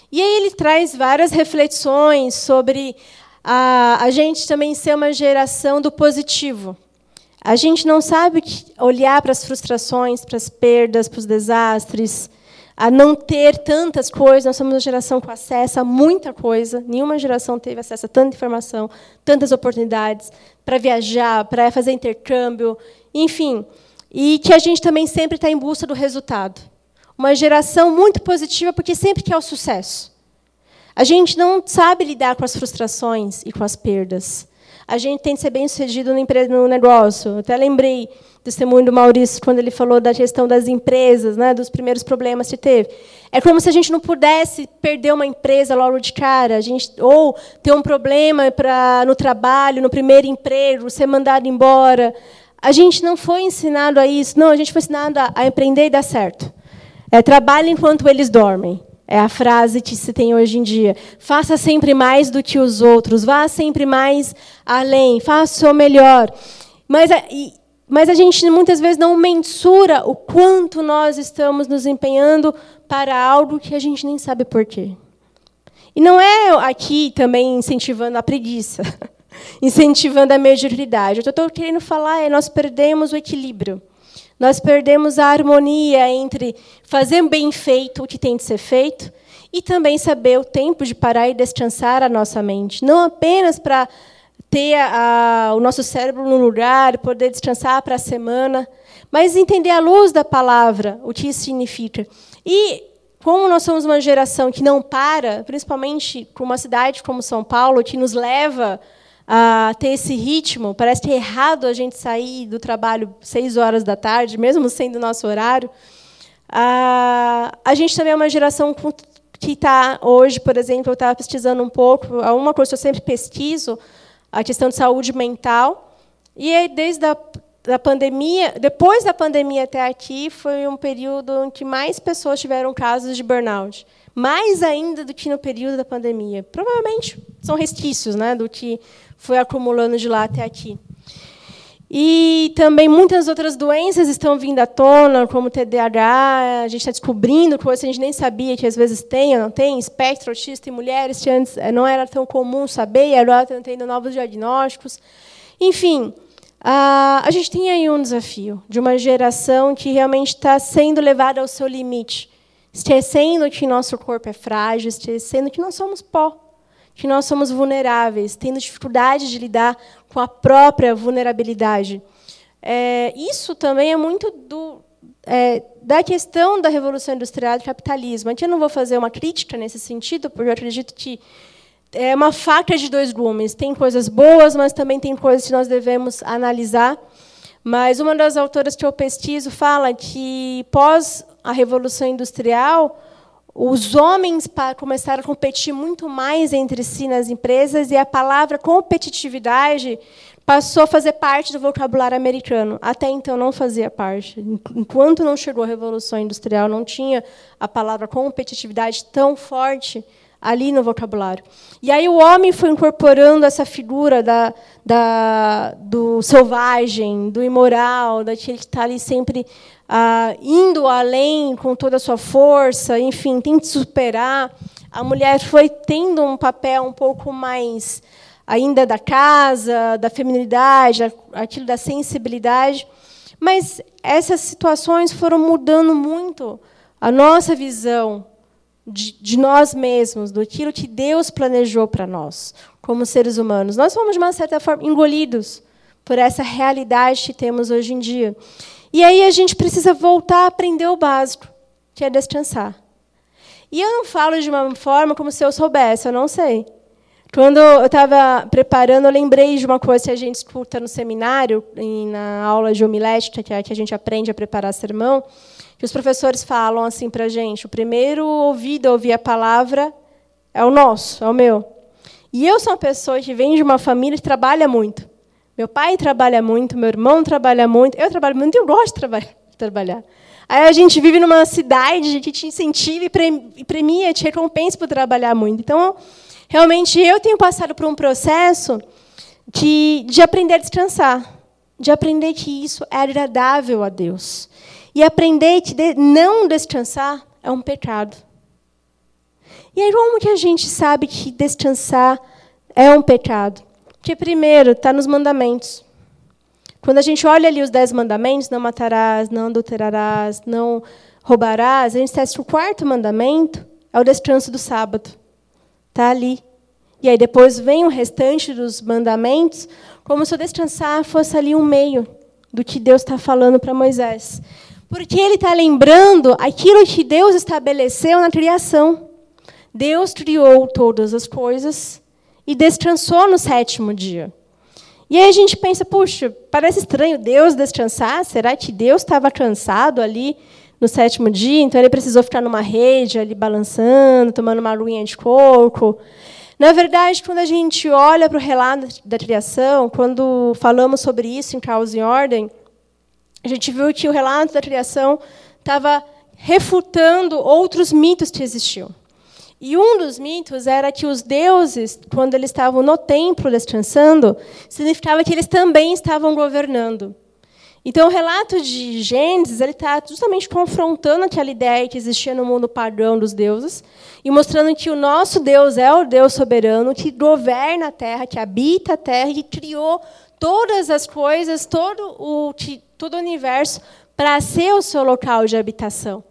E aí ele traz várias reflexões sobre a, a gente também ser uma geração do positivo. A gente não sabe olhar para as frustrações, para as perdas, para os desastres, a não ter tantas coisas. Nós somos uma geração com acesso a muita coisa. Nenhuma geração teve acesso a tanta informação, tantas oportunidades para viajar, para fazer intercâmbio, enfim. E que a gente também sempre está em busca do resultado. Uma geração muito positiva, porque sempre quer o sucesso. A gente não sabe lidar com as frustrações e com as perdas. A gente tem que ser bem sucedido no negócio. Eu até lembrei testemunho do Maurício, quando ele falou da gestão das empresas, né, dos primeiros problemas que teve. É como se a gente não pudesse perder uma empresa logo de cara, a gente, ou ter um problema pra, no trabalho, no primeiro emprego, ser mandado embora. A gente não foi ensinado a isso, não, a gente foi ensinado a, a empreender e dar certo. É, trabalhe enquanto eles dormem. É a frase que se tem hoje em dia. Faça sempre mais do que os outros, vá sempre mais além, faça o melhor. Mas, e, mas a gente muitas vezes não mensura o quanto nós estamos nos empenhando para algo que a gente nem sabe por quê. E não é aqui também incentivando a preguiça, <laughs> incentivando a mediocridade. O que eu estou querendo falar é nós perdemos o equilíbrio. Nós perdemos a harmonia entre fazer bem feito o que tem de ser feito e também saber o tempo de parar e descansar a nossa mente. Não apenas para ter a, o nosso cérebro no lugar, poder descansar para a semana, mas entender a luz da palavra, o que isso significa. E como nós somos uma geração que não para, principalmente com uma cidade como São Paulo, que nos leva ter esse ritmo, parece que é errado a gente sair do trabalho seis horas da tarde, mesmo sendo nosso horário. A, gente também é uma geração que está hoje, por exemplo, eu estava pesquisando um pouco, uma coisa que eu sempre pesquiso, a questão de saúde mental. E aí, desde a da pandemia, depois da pandemia até aqui, foi um período em que mais pessoas tiveram casos de burnout. Mais ainda do que no período da pandemia. Provavelmente são resquícios né, do que foi acumulando de lá até aqui. E também muitas outras doenças estão vindo à tona, como TDAH, a gente está descobrindo coisas que a gente nem sabia que às vezes tem ou não tem, espectro autista em mulheres, que antes eh, não era tão comum saber, e agora estão tendo novos diagnósticos. Enfim, a gente tem aí um desafio de uma geração que realmente está sendo levada ao seu limite, esquecendo que nosso corpo é frágil, esquecendo que nós somos pó, que nós somos vulneráveis, tendo dificuldade de lidar com a própria vulnerabilidade. É, isso também é muito do, é, da questão da revolução industrial e do capitalismo. Eu não vou fazer uma crítica nesse sentido, porque eu acredito que é uma faca de dois gumes. Tem coisas boas, mas também tem coisas que nós devemos analisar. Mas uma das autoras que eu pesquiso fala que, pós a Revolução Industrial, os homens começaram a competir muito mais entre si nas empresas e a palavra competitividade passou a fazer parte do vocabulário americano. Até então não fazia parte. Enquanto não chegou a Revolução Industrial, não tinha a palavra competitividade tão forte ali no vocabulário. E aí o homem foi incorporando essa figura da, da, do selvagem, do imoral, daquele que está ali sempre ah, indo além com toda a sua força, enfim, tem que superar. A mulher foi tendo um papel um pouco mais ainda da casa, da feminilidade, aquilo da sensibilidade. Mas essas situações foram mudando muito a nossa visão de, de nós mesmos, do aquilo que Deus planejou para nós, como seres humanos. Nós fomos, de uma certa forma, engolidos por essa realidade que temos hoje em dia. E aí a gente precisa voltar a aprender o básico, que é descansar. E eu não falo de uma forma como se eu soubesse, eu não sei. Quando eu estava preparando, eu lembrei de uma coisa que a gente escuta no seminário, na aula de homilética, que é que a gente aprende a preparar sermão, que os professores falam assim para a gente: o primeiro ouvido a ouvir a palavra é o nosso, é o meu. E eu sou uma pessoa que vem de uma família que trabalha muito. Meu pai trabalha muito, meu irmão trabalha muito, eu trabalho muito e eu gosto de trabalhar. Aí a gente vive numa cidade que te incentiva e premia, te recompensa por trabalhar muito. Então, Realmente, eu tenho passado por um processo de, de aprender a descansar, de aprender que isso é agradável a Deus. E aprender que de, não descansar é um pecado. E aí, como que a gente sabe que descansar é um pecado? Porque, primeiro, está nos mandamentos. Quando a gente olha ali os dez mandamentos, não matarás, não adulterarás, não roubarás, a gente testa o quarto mandamento, é o descanso do sábado. Está ali. E aí depois vem o restante dos mandamentos, como se o descansar fosse ali um meio do que Deus está falando para Moisés. Porque ele está lembrando aquilo que Deus estabeleceu na criação. Deus criou todas as coisas e descansou no sétimo dia. E aí a gente pensa, puxa, parece estranho Deus descansar. Será que Deus estava cansado ali no sétimo dia, então ele precisou ficar numa rede ali balançando, tomando uma aguinha de coco. Na verdade, quando a gente olha para o relato da criação, quando falamos sobre isso em Caos em Ordem, a gente viu que o relato da criação estava refutando outros mitos que existiam. E um dos mitos era que os deuses, quando eles estavam no templo descansando, significava que eles também estavam governando. Então, o relato de Gênesis ele está justamente confrontando aquela ideia que existia no mundo pagão dos deuses e mostrando que o nosso Deus é o Deus soberano que governa a terra, que habita a terra e que criou todas as coisas, todo o, todo o universo para ser o seu local de habitação.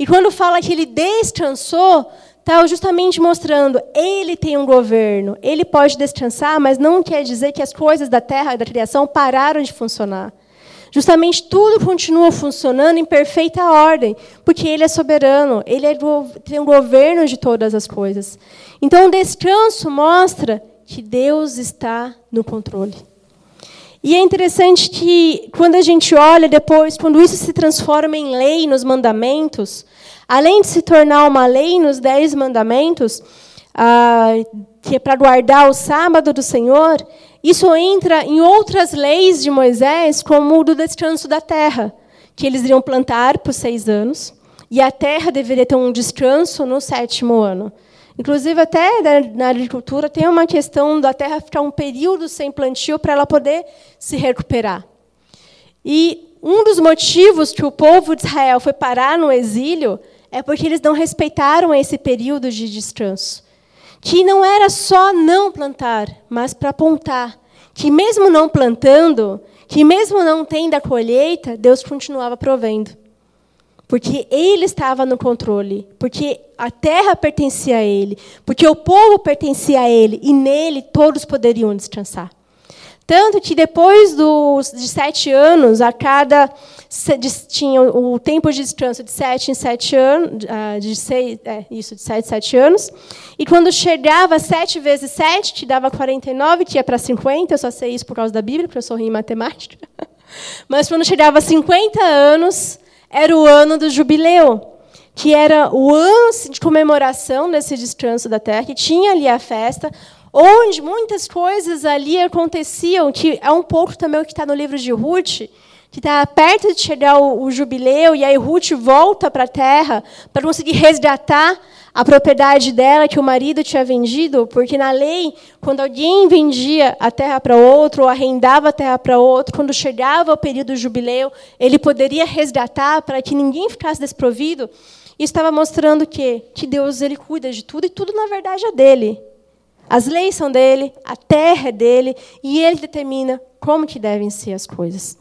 E quando fala que ele descansou, está justamente mostrando ele tem um governo, ele pode descansar, mas não quer dizer que as coisas da terra, da criação, pararam de funcionar. Justamente tudo continua funcionando em perfeita ordem, porque Ele é soberano, Ele é, tem o um governo de todas as coisas. Então, o descanso mostra que Deus está no controle. E é interessante que, quando a gente olha depois, quando isso se transforma em lei nos mandamentos, além de se tornar uma lei nos dez mandamentos, ah, que é para guardar o sábado do Senhor, isso entra em outras leis de Moisés, como o do descanso da terra, que eles iriam plantar por seis anos, e a terra deveria ter um descanso no sétimo ano. Inclusive, até na agricultura, tem uma questão da terra ficar um período sem plantio para ela poder se recuperar. E um dos motivos que o povo de Israel foi parar no exílio é porque eles não respeitaram esse período de descanso que não era só não plantar, mas para apontar que mesmo não plantando, que mesmo não tendo a colheita, Deus continuava provendo. Porque ele estava no controle, porque a terra pertencia a ele, porque o povo pertencia a ele, e nele todos poderiam descansar. Tanto que depois dos, de sete anos, a cada tinha o tempo de descanso de sete em sete anos, ah, de seis, é, isso, de sete, sete anos. E quando chegava sete vezes sete, te dava 49, que ia para 50, eu só sei isso por causa da Bíblia, porque eu sou ruim em matemática. <laughs> Mas quando chegava a 50 anos, era o ano do jubileu, que era o ano de comemoração desse descanso da terra, que tinha ali a festa, onde muitas coisas ali aconteciam, que é um pouco também o que está no livro de Ruth, que está perto de chegar o, o, jubileu, e aí Ruth volta para a terra para conseguir resgatar a propriedade dela que o marido tinha vendido, porque na lei, quando alguém vendia a terra para outro, ou arrendava a terra para outro, quando chegava o período do jubileu, ele poderia resgatar para que ninguém ficasse desprovido. Isso estava mostrando que, que Deus ele cuida de tudo, e tudo, na verdade, é dele. As leis são dele, a terra é dele, e ele determina como que devem ser as coisas.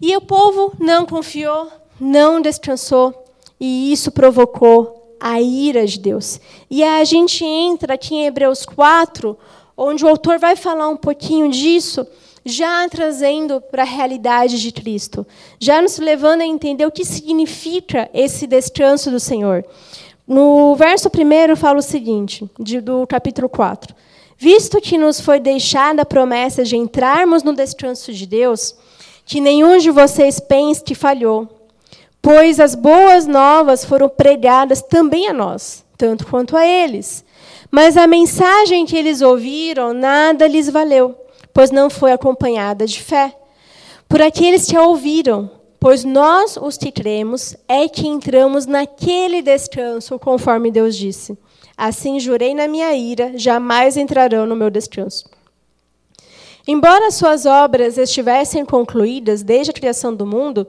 E o povo não confiou, não descansou, e isso provocou a ira de Deus. E a gente entra aqui em Hebreus 4, onde o autor vai falar um pouquinho disso, já trazendo para a realidade de Cristo, já nos levando a entender o que significa esse descanso do Senhor. No verso 1 fala o seguinte, de, do capítulo 4. Visto que nos foi deixada a promessa de entrarmos no descanso de Deus, que nenhum de vocês pense que falhou, pois as boas novas foram pregadas também a nós, tanto quanto a eles. Mas a mensagem que eles ouviram nada lhes valeu, pois não foi acompanhada de fé. Por aqueles que a ouviram, pois nós, os que cremos, é que entramos naquele descanso, conforme Deus disse. Assim jurei na minha ira, jamais entrarão no meu descanso. Embora suas obras estivessem concluídas desde a criação do mundo,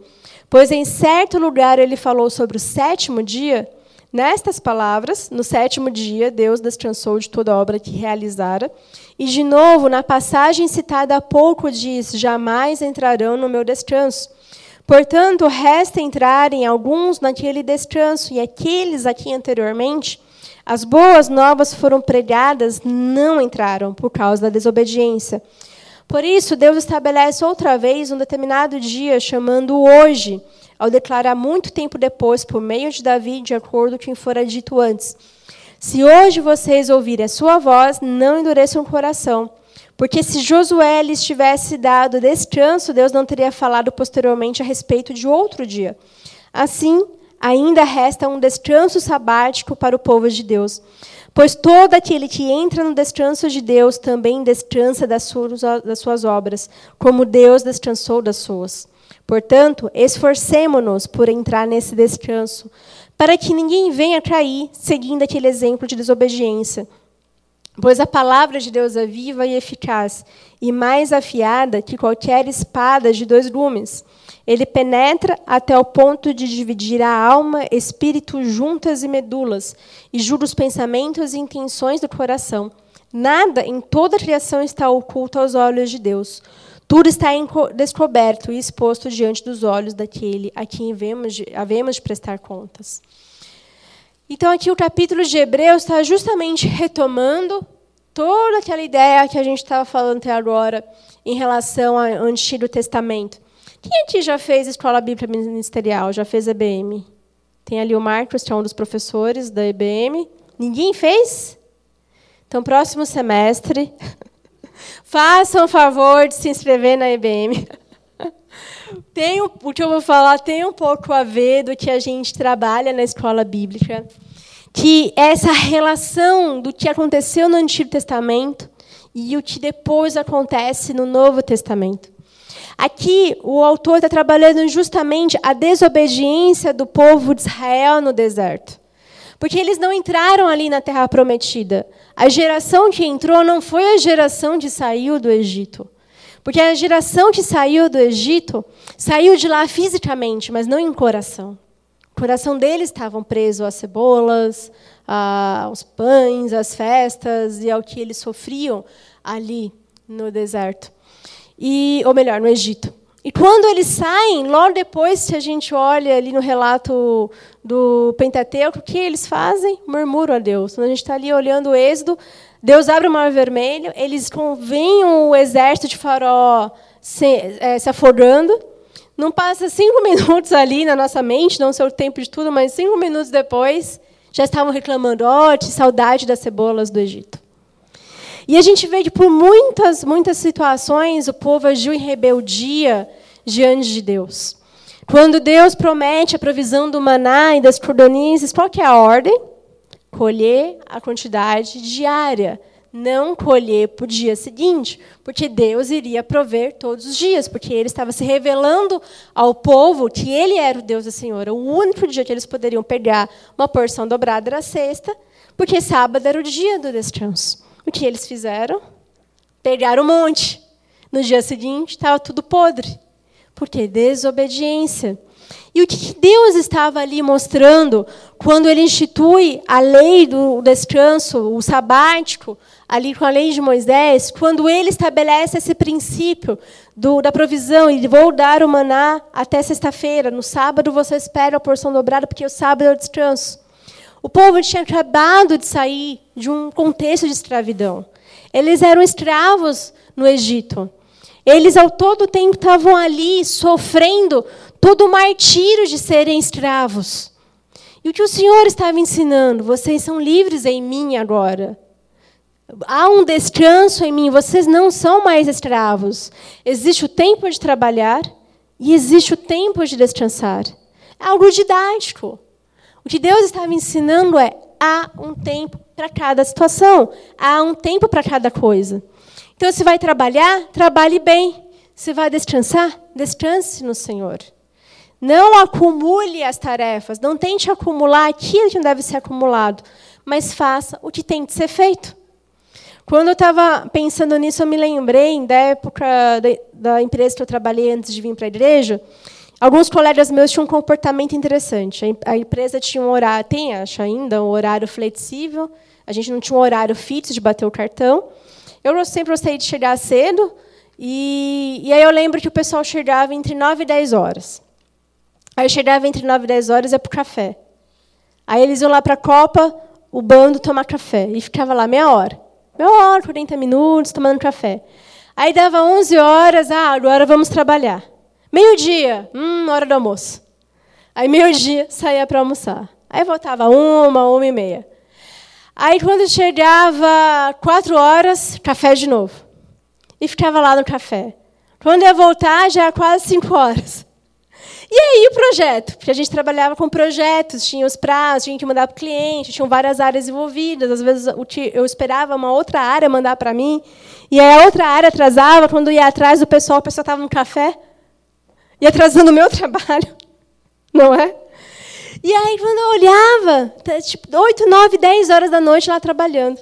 pois em certo lugar ele falou sobre o sétimo dia, nestas palavras, no sétimo dia Deus descansou de toda a obra que realizara, e de novo, na passagem citada há pouco diz: jamais entrarão no meu descanso. Portanto, resta entrarem alguns naquele descanso, e aqueles aqui anteriormente, as boas novas foram pregadas, não entraram por causa da desobediência. Por isso, Deus estabelece outra vez um determinado dia, chamando hoje, ao declarar muito tempo depois, por meio de Davi, de acordo com o que fora dito antes. Se hoje vocês ouvirem a sua voz, não endureçam o coração. Porque se Josué lhes tivesse dado descanso, Deus não teria falado posteriormente a respeito de outro dia. Assim, ainda resta um descanso sabático para o povo de Deus. Pois todo aquele que entra no descanso de Deus também descansa das suas, obras, como Deus descansou das suas. Portanto, esforcemo-nos por entrar nesse descanso, para que ninguém venha cair seguindo aquele exemplo de desobediência. Pois a palavra de Deus é viva e eficaz, e mais afiada que qualquer espada de dois gumes ele penetra até o ponto de dividir a alma, espírito, juntas e medulas, e julga os pensamentos e intenções do coração. Nada em toda a criação está oculto aos olhos de Deus. Tudo está descoberto e exposto diante dos olhos daquele a quem havemos de prestar contas. Então, aqui o capítulo de Hebreus está justamente retomando toda aquela ideia que a gente estava falando até agora em relação ao Antigo Testamento. Quem aqui já fez escola bíblica ministerial? Já fez EBM? Tem ali o Marcos, que é um dos professores da EBM. Ninguém fez? Então, próximo semestre, <laughs> façam o favor de se inscrever na EBM. Tem, o que eu vou falar tem um pouco a ver do que a gente trabalha na escola bíblica, que essa relação do que aconteceu no Antigo Testamento e o que depois acontece no Novo Testamento. Aqui, o autor está trabalhando justamente a desobediência do povo de Israel no deserto. Porque eles não entraram ali na terra prometida. A geração que entrou não foi a geração que saiu do Egito. Porque a geração que saiu do Egito saiu de lá fisicamente, mas não em coração. O coração deles estavam preso às cebolas, aos pães, às festas e ao que eles sofriam ali no deserto. E, ou melhor, no Egito. E quando eles saem, logo depois, se a gente olha ali no relato do Pentateuco, o que eles fazem? Murmuram a Deus. Quando a gente está ali olhando o Êxodo, Deus abre o Mar Vermelho, eles veem o exército de Faraó se, é, se afogando. Não passa cinco <laughs> minutos ali na nossa mente, não sei o tempo de tudo, mas cinco minutos depois, já estavam reclamando, ó, oh, saudade das cebolas do Egito. E a gente vê que por muitas, muitas situações o povo agiu em rebeldia diante de Deus. Quando Deus promete a provisão do maná e das cordonizes, qual que é a ordem? Colher a quantidade diária, não colher para o dia seguinte, porque Deus iria prover todos os dias, porque Ele estava se revelando ao povo que Ele era o Deus do Senhor. O único dia que eles poderiam pegar uma porção dobrada era sexta, porque sábado era o dia do descanso. O que eles fizeram? Pegaram um monte. No dia seguinte, estava tudo podre. Por quê? Desobediência. E o que Deus estava ali mostrando quando ele institui a lei do descanso, o sabático, ali com a lei de Moisés, quando ele estabelece esse princípio do, da provisão, e vou dar o maná até sexta-feira, no sábado você espera a porção dobrada, porque o sábado é o descanso. O povo tinha acabado de sair de um contexto de escravidão. Eles eram escravos no Egito. Eles, ao todo tempo, estavam ali sofrendo todo o martírio de serem escravos. E o que o Senhor estava ensinando? Vocês são livres em mim agora. Há um descanso em mim, vocês não são mais escravos. Existe o tempo de trabalhar e existe o tempo de descansar. É algo didático. O que Deus estava ensinando é: há um tempo para cada situação, há um tempo para cada coisa. Então, se vai trabalhar, trabalhe bem. Se vai descansar, descanse no Senhor. Não acumule as tarefas, não tente acumular aquilo que não deve ser acumulado, mas faça o que tem de ser feito. Quando eu estava pensando nisso, eu me lembrei da época da, empresa que eu trabalhei antes de vir para a igreja. Alguns colegas meus tinham um comportamento interessante. A empresa tinha um horário, tem, acho ainda, um horário flexível. A gente não tinha um horário fixo de bater o cartão. Eu sempre gostei de chegar cedo, e, e aí eu lembro que o pessoal chegava entre 9 e 10 horas. Aí eu chegava entre 9 e 10 horas e ia para o café. Aí eles iam lá para a Copa, o bando, tomar café. E ficava lá meia hora. Meia hora, 40 minutos, tomando café. Aí dava 11 horas, ah, agora vamos trabalhar. Meio-dia, hum, hora do almoço. Aí, meio-dia, saía para almoçar. Aí voltava uma, uma e meia. Aí, quando chegava quatro horas, café de novo. E ficava lá no café. Quando ia voltar, já era quase cinco horas. E aí o projeto? Porque a gente trabalhava com projetos, tinha os prazos, tinha que mandar para o cliente, tinham várias áreas envolvidas. Às vezes eu esperava uma outra área mandar para mim, e aí a outra área atrasava, quando ia atrás do pessoal, o pessoal estava no café e atrasando o meu <laughs> trabalho, não é? E aí, quando eu olhava, tá, tipo, 8, 9, 10 horas da noite lá trabalhando.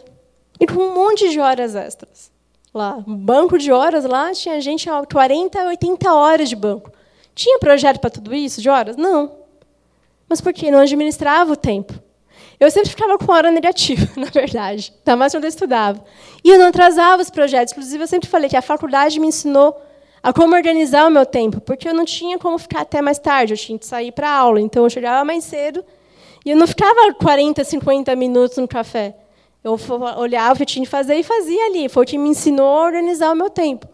E com um monte de horas extras. Lá, um banco de horas lá, tinha gente 40, 80 horas de banco. Tinha projeto para tudo isso de horas? Não. Mas por quê? Não administrava o tempo. Eu sempre ficava com hora negativa, <laughs> na verdade. Ainda mais quando eu estudava. E eu não atrasava os projetos. Inclusive, eu sempre falei que a faculdade me ensinou a como organizar o meu tempo, porque eu não tinha como ficar até mais tarde, eu tinha que sair para aula, então eu chegava mais cedo e eu não ficava 40, 50 minutos no café. Eu olhava o que eu tinha que fazer e fazia ali. Foi o que me ensinou a organizar o meu tempo.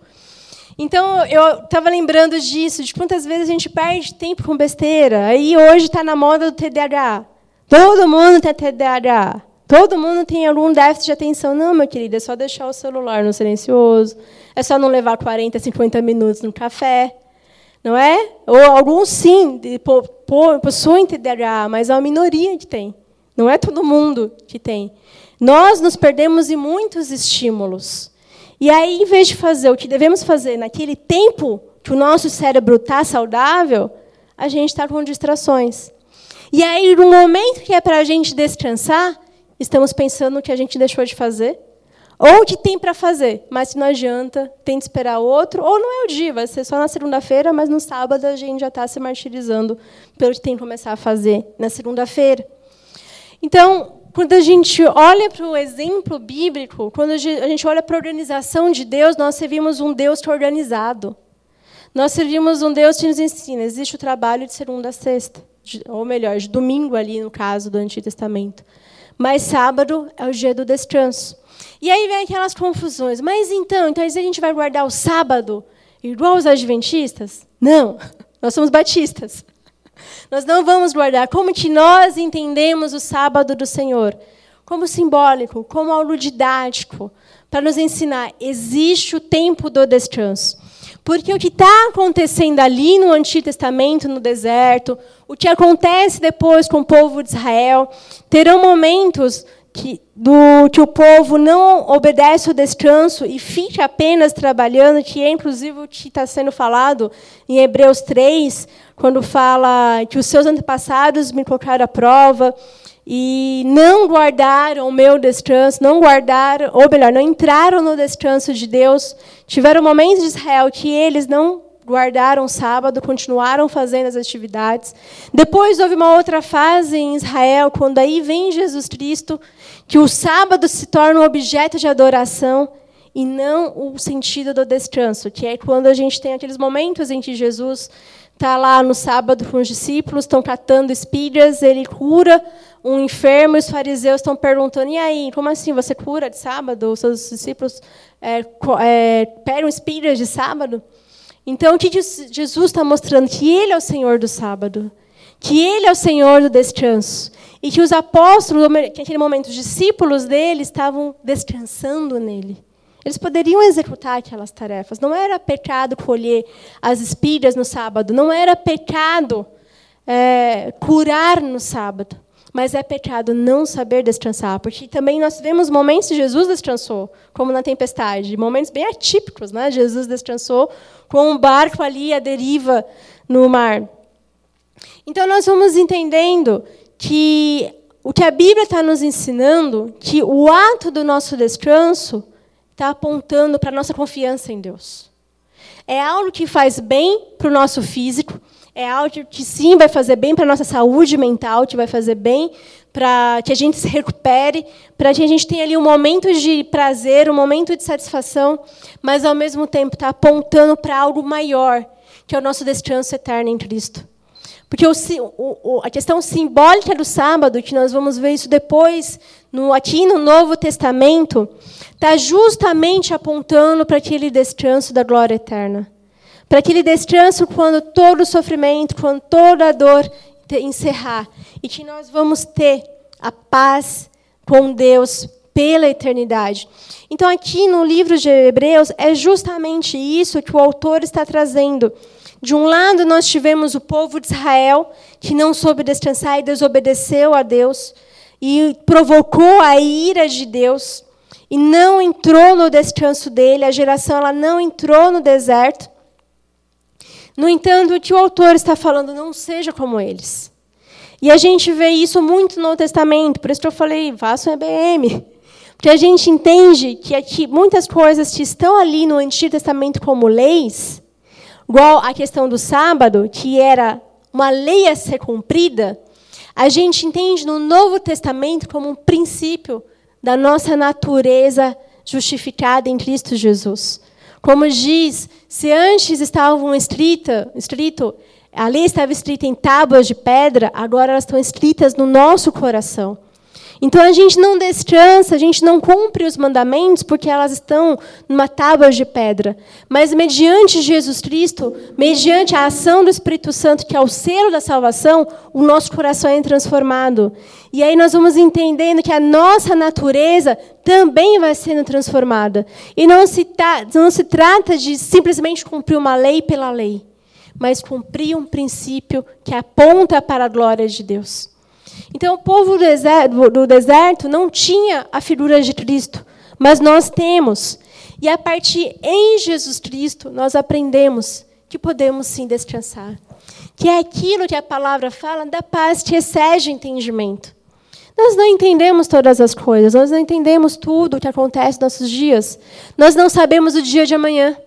Então, eu estava lembrando disso, de quantas vezes a gente perde tempo com besteira. Aí, hoje, está na moda do TDAH. Todo mundo tem TDAH. Todo mundo tem algum déficit de atenção. Não, meu querido, é só deixar o celular no silencioso. É só não levar 40, 50 minutos no café. Não é? Ou alguns, sim, possuem TDAH, mas é uma minoria que tem. Não é todo mundo que tem. Nós nos perdemos em muitos estímulos. E aí, em vez de fazer o que devemos fazer naquele tempo que o nosso cérebro está saudável, a gente está com distrações. E aí, no momento que é para a gente descansar, estamos pensando no que a gente deixou de fazer, ou o que tem para fazer, mas não adianta, tem de esperar outro, ou não é o dia, vai ser só na segunda-feira, mas no sábado a gente já está se martirizando pelo que tem que começar a fazer na segunda-feira. Então, quando a gente olha para o exemplo bíblico, quando a gente olha para a organização de Deus, nós servimos um Deus é organizado. Nós servimos um Deus que nos ensina. Existe o trabalho de segunda a sexta, de, ou melhor, de domingo ali no caso do Antigo Testamento. Mas sábado é o dia do descanso. E aí vem aquelas confusões. Mas então, então a gente vai guardar o sábado igual os adventistas? Não, <laughs> nós somos batistas. Nós não vamos guardar. Como que nós entendemos o sábado do Senhor? Como simbólico, como algo didático, para nos ensinar, existe o tempo do descanso. Porque o que está acontecendo ali no Antigo Testamento, no deserto, o que acontece depois com o povo de Israel, terão momentos que, do, que o povo não obedece o descanso e fica apenas trabalhando, que é inclusive o que está sendo falado em Hebreus 3, quando fala que os seus antepassados me colocaram à prova e não guardaram o meu descanso, não guardaram, ou melhor, não entraram no descanso de Deus. Tiveram momentos de Israel que eles não guardaram o sábado, continuaram fazendo as atividades. Depois houve uma outra fase em Israel, quando aí vem Jesus Cristo, que o sábado se torna um objeto de adoração e não o sentido do descanso, que é quando a gente tem aqueles momentos em que Jesus está lá no sábado com os discípulos, estão catando espigas, ele cura um enfermo e os fariseus estão perguntando: e aí, como assim? Você cura de sábado? Os seus discípulos é, é, pegam espigas de sábado? Então, o que Jesus está mostrando? Que Ele é o Senhor do sábado, que Ele é o Senhor do descanso, e que os apóstolos, que naquele momento os discípulos dele, estavam descansando nele. Eles poderiam executar aquelas tarefas. Não era pecado colher as espigas no sábado, não era pecado é, curar no sábado. Mas é pecado não saber descansar, porque também nós tivemos momentos que Jesus descansou, como na tempestade, momentos bem atípicos, né? Jesus descansou com um barco ali à deriva no mar. Então nós vamos entendendo que o que a Bíblia está nos ensinando, que o ato do nosso descanso está apontando para a nossa confiança em Deus. É algo que faz bem para o nosso físico, é algo que sim vai fazer bem para a nossa saúde mental, que vai fazer bem para que a gente se recupere, para que a gente tenha ali um momento de prazer, um momento de satisfação, mas ao mesmo tempo está apontando para algo maior, que é o nosso descanso eterno em Cristo. Porque o, o, a questão simbólica do sábado, que nós vamos ver isso depois, no, aqui no Novo Testamento, está justamente apontando para aquele descanso da glória eterna. Para aquele descanso quando todo o sofrimento, quando toda a dor encerrar. E que nós vamos ter a paz com Deus pela eternidade. Então, aqui no livro de Hebreus, é justamente isso que o autor está trazendo. De um lado, nós tivemos o povo de Israel, que não soube descansar e desobedeceu a Deus, e provocou a ira de Deus, e não entrou no descanso dele, a geração ela não entrou no deserto. No entanto, o que o autor está falando, não seja como eles. E a gente vê isso muito no Testamento, por isso que eu falei, faça um EBM. Porque a gente entende que aqui, muitas coisas que estão ali no Antigo Testamento como leis, igual a questão do sábado, que era uma lei a ser cumprida, a gente entende no Novo Testamento como um princípio da nossa natureza justificada em Cristo Jesus. Como diz, se antes estavam escrita, escrito, a lei estava escrita em tábuas de pedra, agora elas estão escritas no nosso coração. Então a gente não descansa, a gente não cumpre os mandamentos porque elas estão numa tábua de pedra. Mas mediante Jesus Cristo, mediante a ação do Espírito Santo, que é o selo da salvação, o nosso coração é transformado. E aí nós vamos entendendo que a nossa natureza também vai sendo transformada. E não se, não se trata de simplesmente cumprir uma lei pela lei, mas cumprir um princípio que aponta para a glória de Deus. Então, o povo do deserto, não tinha a figura de Cristo, mas nós temos. E a partir em Jesus Cristo, nós aprendemos que podemos sim descansar. Que é aquilo que a palavra fala da paz que excede entendimento. Nós não entendemos todas as coisas, nós não entendemos tudo o que acontece nos nossos dias. Nós não sabemos o dia de amanhã.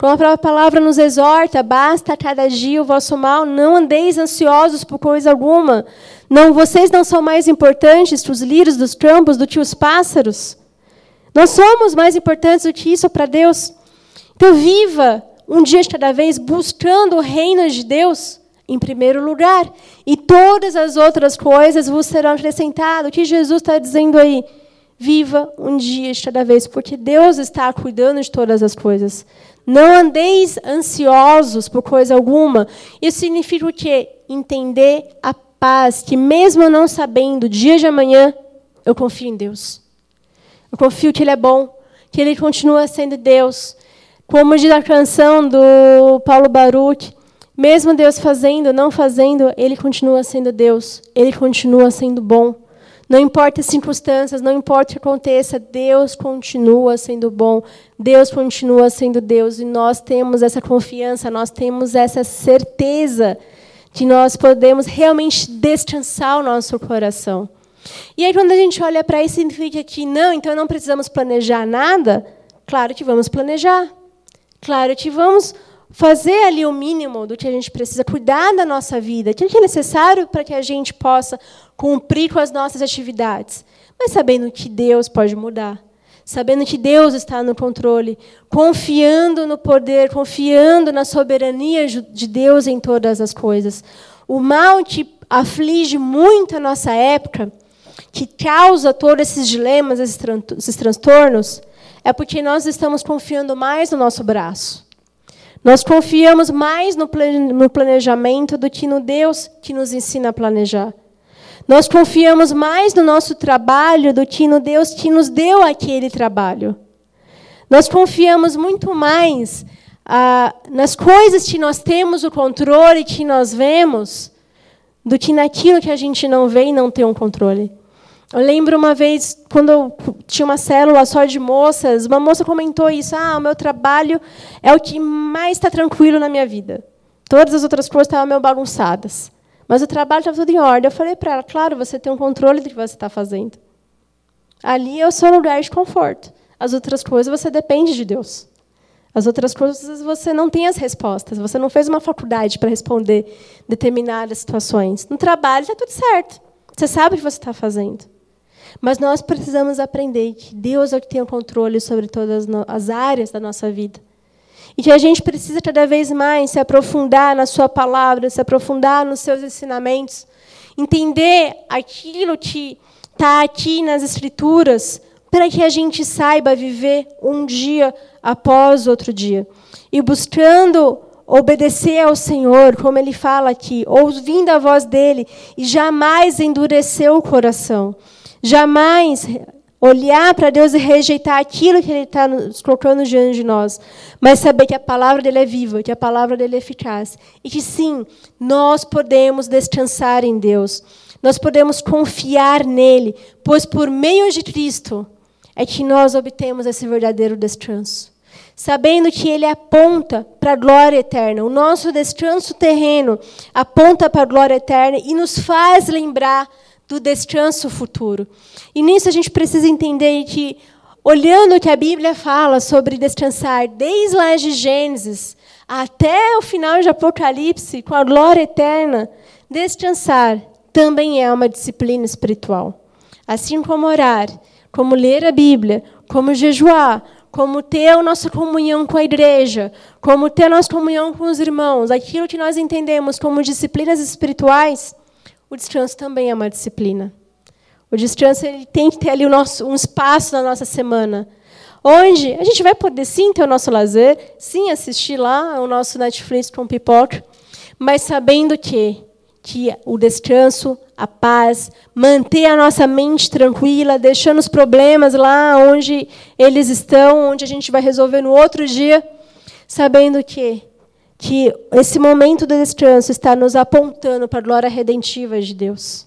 Como a própria palavra nos exorta, basta cada dia o vosso mal, não andeis ansiosos por coisa alguma. Não, vocês não são mais importantes que os lírios dos campos, do que os pássaros. Nós somos mais importantes do que isso para Deus. Então viva um dia de cada vez buscando o reino de Deus em primeiro lugar. E todas as outras coisas vos serão acrescentadas. O que Jesus está dizendo aí? Viva um dia de cada vez, porque Deus está cuidando de todas as coisas. Não andeis ansiosos por coisa alguma. Isso significa o quê? Entender a paz, que mesmo não sabendo dia de amanhã, eu confio em Deus. Eu confio que Ele é bom, que Ele continua sendo Deus. Como diz a canção do Paulo Baruch, mesmo Deus fazendo, não fazendo, Ele continua sendo Deus. Ele continua sendo bom. Não importa as circunstâncias, não importa o que aconteça, Deus continua sendo bom, Deus continua sendo Deus, e nós temos essa confiança, nós temos essa certeza de nós podemos realmente descansar o nosso coração. E aí, quando a gente olha para isso, significa que não, então não precisamos planejar nada? Claro que vamos planejar. Claro que vamos fazer ali o mínimo do que a gente precisa, cuidar da nossa vida, aquilo que é necessário para que a gente possa cumprir com as nossas atividades, mas sabendo que Deus pode mudar, sabendo que Deus está no controle, confiando no poder, confiando na soberania de Deus em todas as coisas. O mal que aflige muito a nossa época, que causa todos esses dilemas, esses transtornos, é porque nós estamos confiando mais no nosso braço. Nós confiamos mais no planejamento do que no Deus que nos ensina a planejar. Nós confiamos mais no nosso trabalho do que no Deus que nos deu aquele trabalho. Nós confiamos muito mais ah, nas coisas que nós temos o controle, que nós vemos, do que naquilo que a gente não vê e não tem um controle. Eu lembro uma vez, quando eu tinha uma célula só de moças, uma moça comentou isso: ah, o meu trabalho é o que mais está tranquilo na minha vida. Todas as outras coisas estavam meio bagunçadas. Mas o trabalho estava tudo em ordem. Eu falei para ela: claro, você tem um controle do que você está fazendo. Ali é o seu lugar de conforto. As outras coisas você depende de Deus. As outras coisas você não tem as respostas. Você não fez uma faculdade para responder determinadas situações. No trabalho está tudo certo. Você sabe o que você está fazendo. Mas nós precisamos aprender que Deus é o que tem o controle sobre todas as áreas da nossa vida. E que a gente precisa cada vez mais se aprofundar na sua palavra, se aprofundar nos seus ensinamentos, entender aquilo que está aqui nas Escrituras, para que a gente saiba viver um dia após outro dia. E buscando obedecer ao Senhor, como ele fala aqui, ouvindo a voz dele, e jamais endurecer o coração. Jamais olhar para Deus e rejeitar aquilo que Ele está nos colocando diante de nós, mas saber que a palavra dele é viva, que a palavra dele é eficaz. E que sim, nós podemos descansar em Deus, nós podemos confiar nele, pois por meio de Cristo é que nós obtemos esse verdadeiro descanso. Sabendo que ele aponta para a glória eterna. O nosso descanso terreno aponta para a glória eterna e nos faz lembrar do descanso futuro. E nisso a gente precisa entender que, olhando o que a Bíblia fala sobre descansar, desde lá de Gênesis até o final de Apocalipse, com a glória eterna, descansar também é uma disciplina espiritual. Assim como orar, como ler a Bíblia, como jejuar, como ter a nossa comunhão com a igreja, como ter a nossa comunhão com os irmãos, aquilo que nós entendemos como disciplinas espirituais, o descanso também é uma disciplina. O descanso ele tem que ter ali nosso, um espaço na nossa semana, onde a gente vai poder sim ter o nosso lazer, sim assistir lá o nosso Netflix com pipoca, mas sabendo que que o descanso, a paz, manter a nossa mente tranquila, deixando os problemas lá onde eles estão, onde a gente vai resolver no outro dia, sabendo que que esse momento do descanso está nos apontando para a glória redentiva de Deus.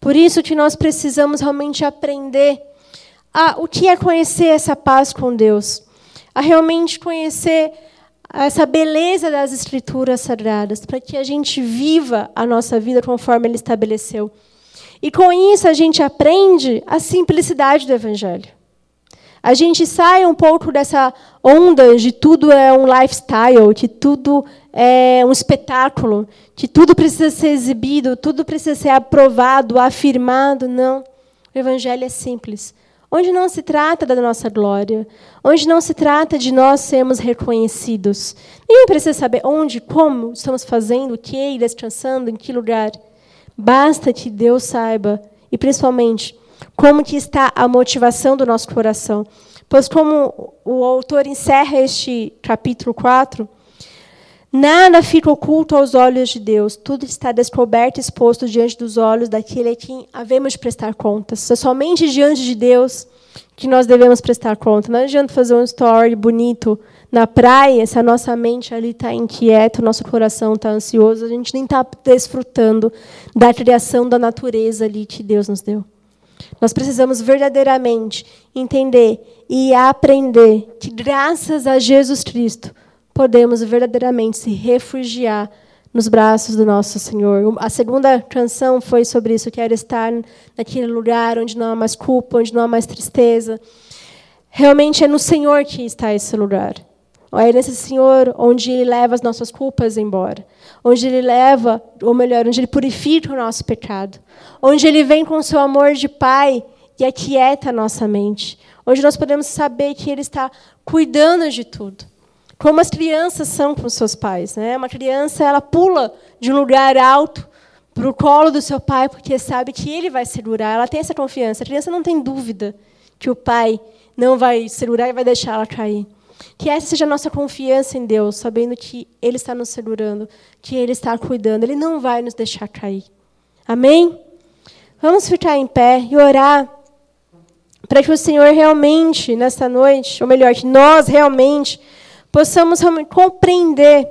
Por isso que nós precisamos realmente aprender a, o que é conhecer essa paz com Deus, a realmente conhecer essa beleza das escrituras sagradas, para que a gente viva a nossa vida conforme ele estabeleceu. E com isso a gente aprende a simplicidade do evangelho. A gente sai um pouco dessa onda de tudo é um lifestyle, que tudo é um espetáculo, que tudo precisa ser exibido, tudo precisa ser aprovado, afirmado. Não. O Evangelho é simples. Onde não se trata da nossa glória, onde não se trata de nós sermos reconhecidos. Ninguém precisa saber onde, como estamos fazendo, o que, descansando, em que lugar. Basta que Deus saiba, e principalmente, como que está a motivação do nosso coração. Pois como o autor encerra este capítulo 4, Nada fica oculto aos olhos de Deus. Tudo está descoberto e exposto diante dos olhos daquele a quem havemos de prestar contas. É somente diante de Deus que nós devemos prestar conta. Não adianta fazer um story bonito na praia se a nossa mente ali está inquieta, o nosso coração está ansioso, a gente nem está desfrutando da criação da natureza ali que Deus nos deu. Nós precisamos verdadeiramente entender e aprender que, graças a Jesus Cristo, podemos verdadeiramente se refugiar nos braços do nosso Senhor. A segunda canção foi sobre isso, quero estar naquele lugar onde não há mais culpa, onde não há mais tristeza. Realmente é no Senhor que está esse lugar. É nesse Senhor onde Ele leva as nossas culpas embora. Onde Ele leva, ou melhor, onde Ele purifica o nosso pecado. Onde Ele vem com o seu amor de Pai e aquieta a nossa mente. Onde nós podemos saber que Ele está cuidando de tudo como as crianças são com seus pais. Né? Uma criança ela pula de um lugar alto para o colo do seu pai porque sabe que ele vai segurar. Ela tem essa confiança. A criança não tem dúvida que o pai não vai segurar e vai deixar ela cair. Que essa seja a nossa confiança em Deus, sabendo que Ele está nos segurando, que Ele está cuidando, Ele não vai nos deixar cair. Amém? Vamos ficar em pé e orar para que o Senhor realmente, nesta noite, ou melhor, que nós realmente possamos compreender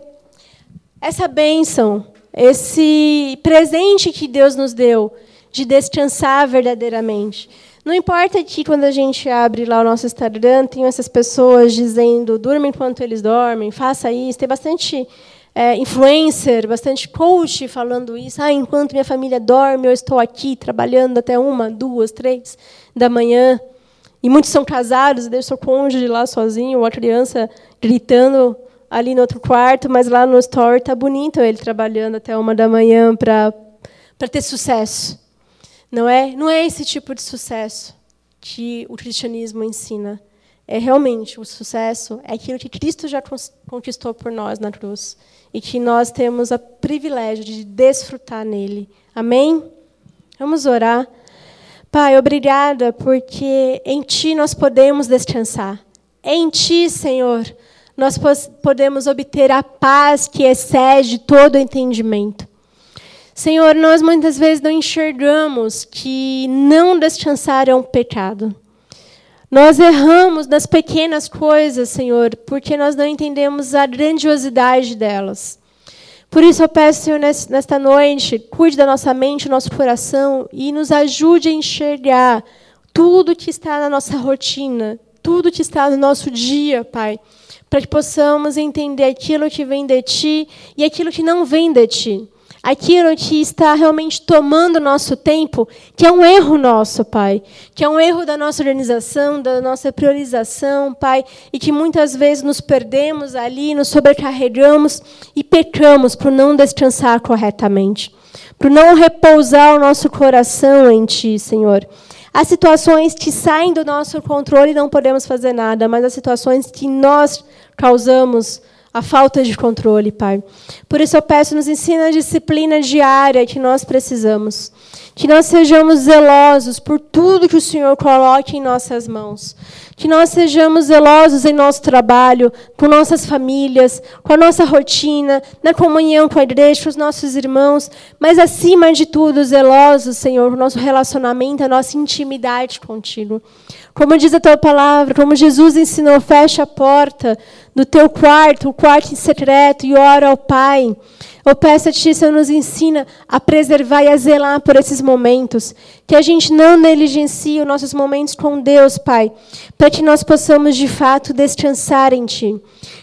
essa bênção, esse presente que Deus nos deu de descansar verdadeiramente. Não importa que quando a gente abre lá o nosso Instagram, tem essas pessoas dizendo durma enquanto eles dormem, faça isso. Tem bastante é, influencer, bastante coach falando isso. Ah, enquanto minha família dorme, eu estou aqui trabalhando até uma, duas, três da manhã. E muitos são casados, deixam o cônjuge lá sozinho, ou a criança gritando ali no outro quarto, mas lá no store tá bonito ele trabalhando até uma da manhã para ter sucesso. Não é? Não é esse tipo de sucesso que o cristianismo ensina. É realmente o sucesso é aquilo que Cristo já conquistou por nós na cruz e que nós temos o privilégio de desfrutar nele. Amém? Vamos orar. Pai, obrigada porque em ti nós podemos descansar. Em ti, Senhor, nós podemos obter a paz que excede todo entendimento. Senhor, nós muitas vezes não enxergamos que não descansar é um pecado. Nós erramos nas pequenas coisas, Senhor, porque nós não entendemos a grandiosidade delas. Por isso eu peço, Senhor, nesta noite, cuide da nossa mente, do nosso coração e nos ajude a enxergar tudo que está na nossa rotina, tudo que está no nosso dia, Pai para que possamos entender aquilo que vem de Ti e aquilo que não vem de Ti. Aquilo que está realmente tomando nosso tempo, que é um erro nosso, Pai. Que é um erro da nossa organização, da nossa priorização, Pai. E que muitas vezes nos perdemos ali, nos sobrecarregamos e pecamos por não descansar corretamente. Por não repousar o nosso coração em Ti, Senhor. Há situações que saem do nosso controle e não podemos fazer nada, mas há situações que nós causamos a falta de controle, Pai. Por isso eu peço, nos ensina a disciplina diária que nós precisamos. Que nós sejamos zelosos por tudo que o Senhor coloque em nossas mãos. Que nós sejamos zelosos em nosso trabalho, com nossas famílias, com a nossa rotina, na comunhão com a igreja, com os nossos irmãos, mas acima de tudo, zelosos, Senhor, o nosso relacionamento, a nossa intimidade contigo. Como diz a tua palavra, como Jesus ensinou, fecha a porta do teu quarto, o quarto em secreto, e ora ao Pai. Eu peço a Ti, Senhor, nos ensina a preservar e a zelar por esses momentos. Que a gente não negligencie os nossos momentos com Deus, Pai. Para que nós possamos, de fato, descansar em Ti.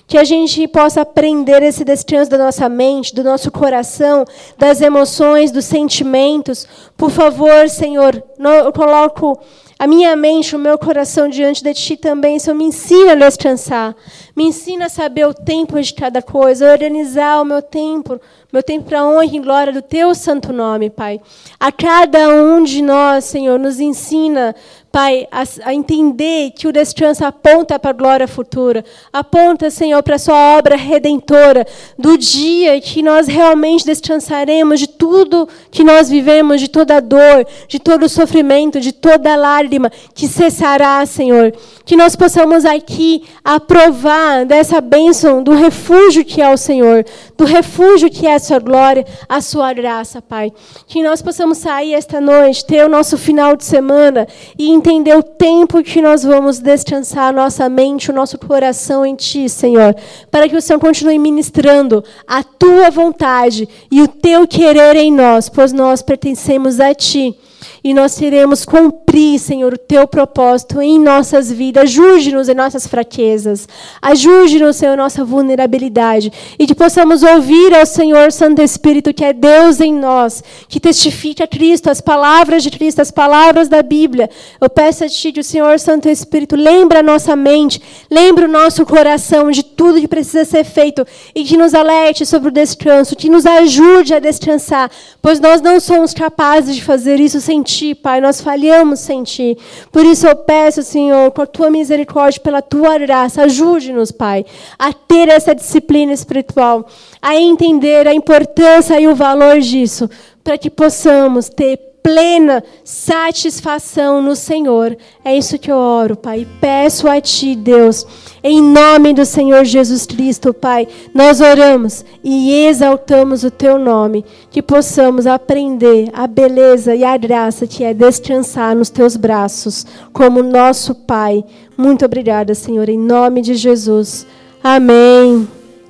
Que a gente possa aprender esse descanso da nossa mente, do nosso coração, das emoções, dos sentimentos. Por favor, Senhor, eu coloco a minha mente, o meu coração diante de Ti também, Senhor, me ensina a descansar. Me ensina a saber o tempo de cada coisa, organizar o meu tempo, meu tempo para honra e glória do Teu santo nome, Pai. A cada um de nós, Senhor, nos ensina Pai, a, a, entender que o descanso aponta para a glória futura, aponta, Senhor, para a Sua obra redentora, do dia que nós realmente descansaremos de tudo que nós vivemos, de toda dor, de todo sofrimento, de toda lágrima, que cessará, Senhor. Que nós possamos aqui aprovar dessa bênção do refúgio que é o Senhor, do refúgio que é a Sua glória, a Sua graça, Pai. Que nós possamos sair esta noite, ter o nosso final de semana e entender o tempo que nós vamos descansar nossa mente, o nosso coração em Ti, Senhor, para que o Senhor continue ministrando a Tua vontade e o Teu querer em nós, pois nós pertencemos a Ti e nós queremos cumprir, Senhor, o teu propósito em nossas vidas. Ajude-nos em nossas fraquezas. Ajude-nos, Senhor, nossa vulnerabilidade. E que possamos ouvir ao Senhor Santo Espírito, que é Deus em nós, que testifica Cristo, as palavras de Cristo, as palavras da Bíblia. Eu peço a Ti que o Senhor Santo Espírito lembre a nossa mente, lembre o nosso coração de tudo que precisa ser feito e que nos alerte sobre o descanso, que nos ajude a descansar, pois nós não somos capazes de fazer isso sem Ti, Pai. Nós falhamos sem Ti. Por isso eu peço, Senhor, com a Tua misericórdia, pela Tua graça, ajude-nos, Pai, a ter essa disciplina espiritual, a entender a importância e o valor disso, para que possamos ter plena satisfação no Senhor. É isso que eu oro, Pai. Peço a Ti, Deus, em nome do Senhor Jesus Cristo, Pai, nós oramos e exaltamos o Teu nome, que possamos aprender a beleza e a graça que é descansar nos Teus braços, como nosso Pai. Muito obrigada, Senhor, em nome de Jesus. Amém.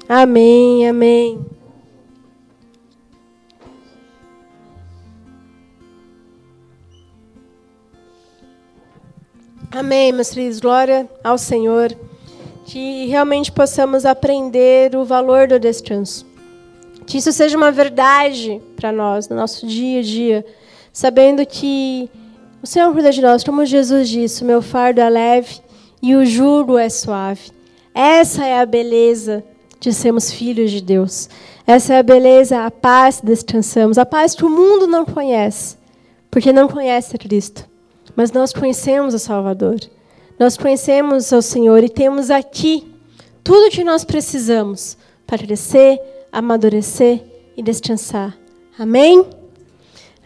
Amém. Amém. Amém, meus queridos. Glória ao Senhor. Que realmente possamos aprender o valor do descanso. Que isso seja uma verdade para nós, no nosso dia a dia. Sabendo que o Senhor cuida de nós, como Jesus disse: o meu fardo é leve e o jugo é suave. Essa é a beleza de sermos filhos de Deus. Essa é a beleza, a paz que descansamos. A paz que o mundo não conhece, porque não conhece Cristo. Mas nós conhecemos o Salvador. Nós conhecemos o Senhor e temos aqui tudo o que nós precisamos para crescer, amadurecer e descansar. Amém?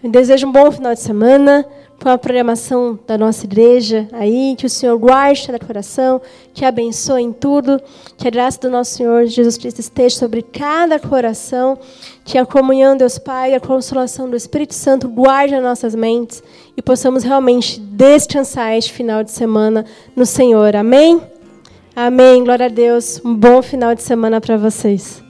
Eu desejo um bom final de semana com a programação da nossa igreja aí, que o Senhor guarde cada coração, que abençoe em tudo, que a graça do nosso Senhor Jesus Cristo esteja sobre cada coração, que a comunhão Deus Pai, a consolação do Espírito Santo guarde as nossas mentes e possamos realmente descansar este final de semana no Senhor. Amém? Amém. Glória a Deus. Um bom final de semana para vocês.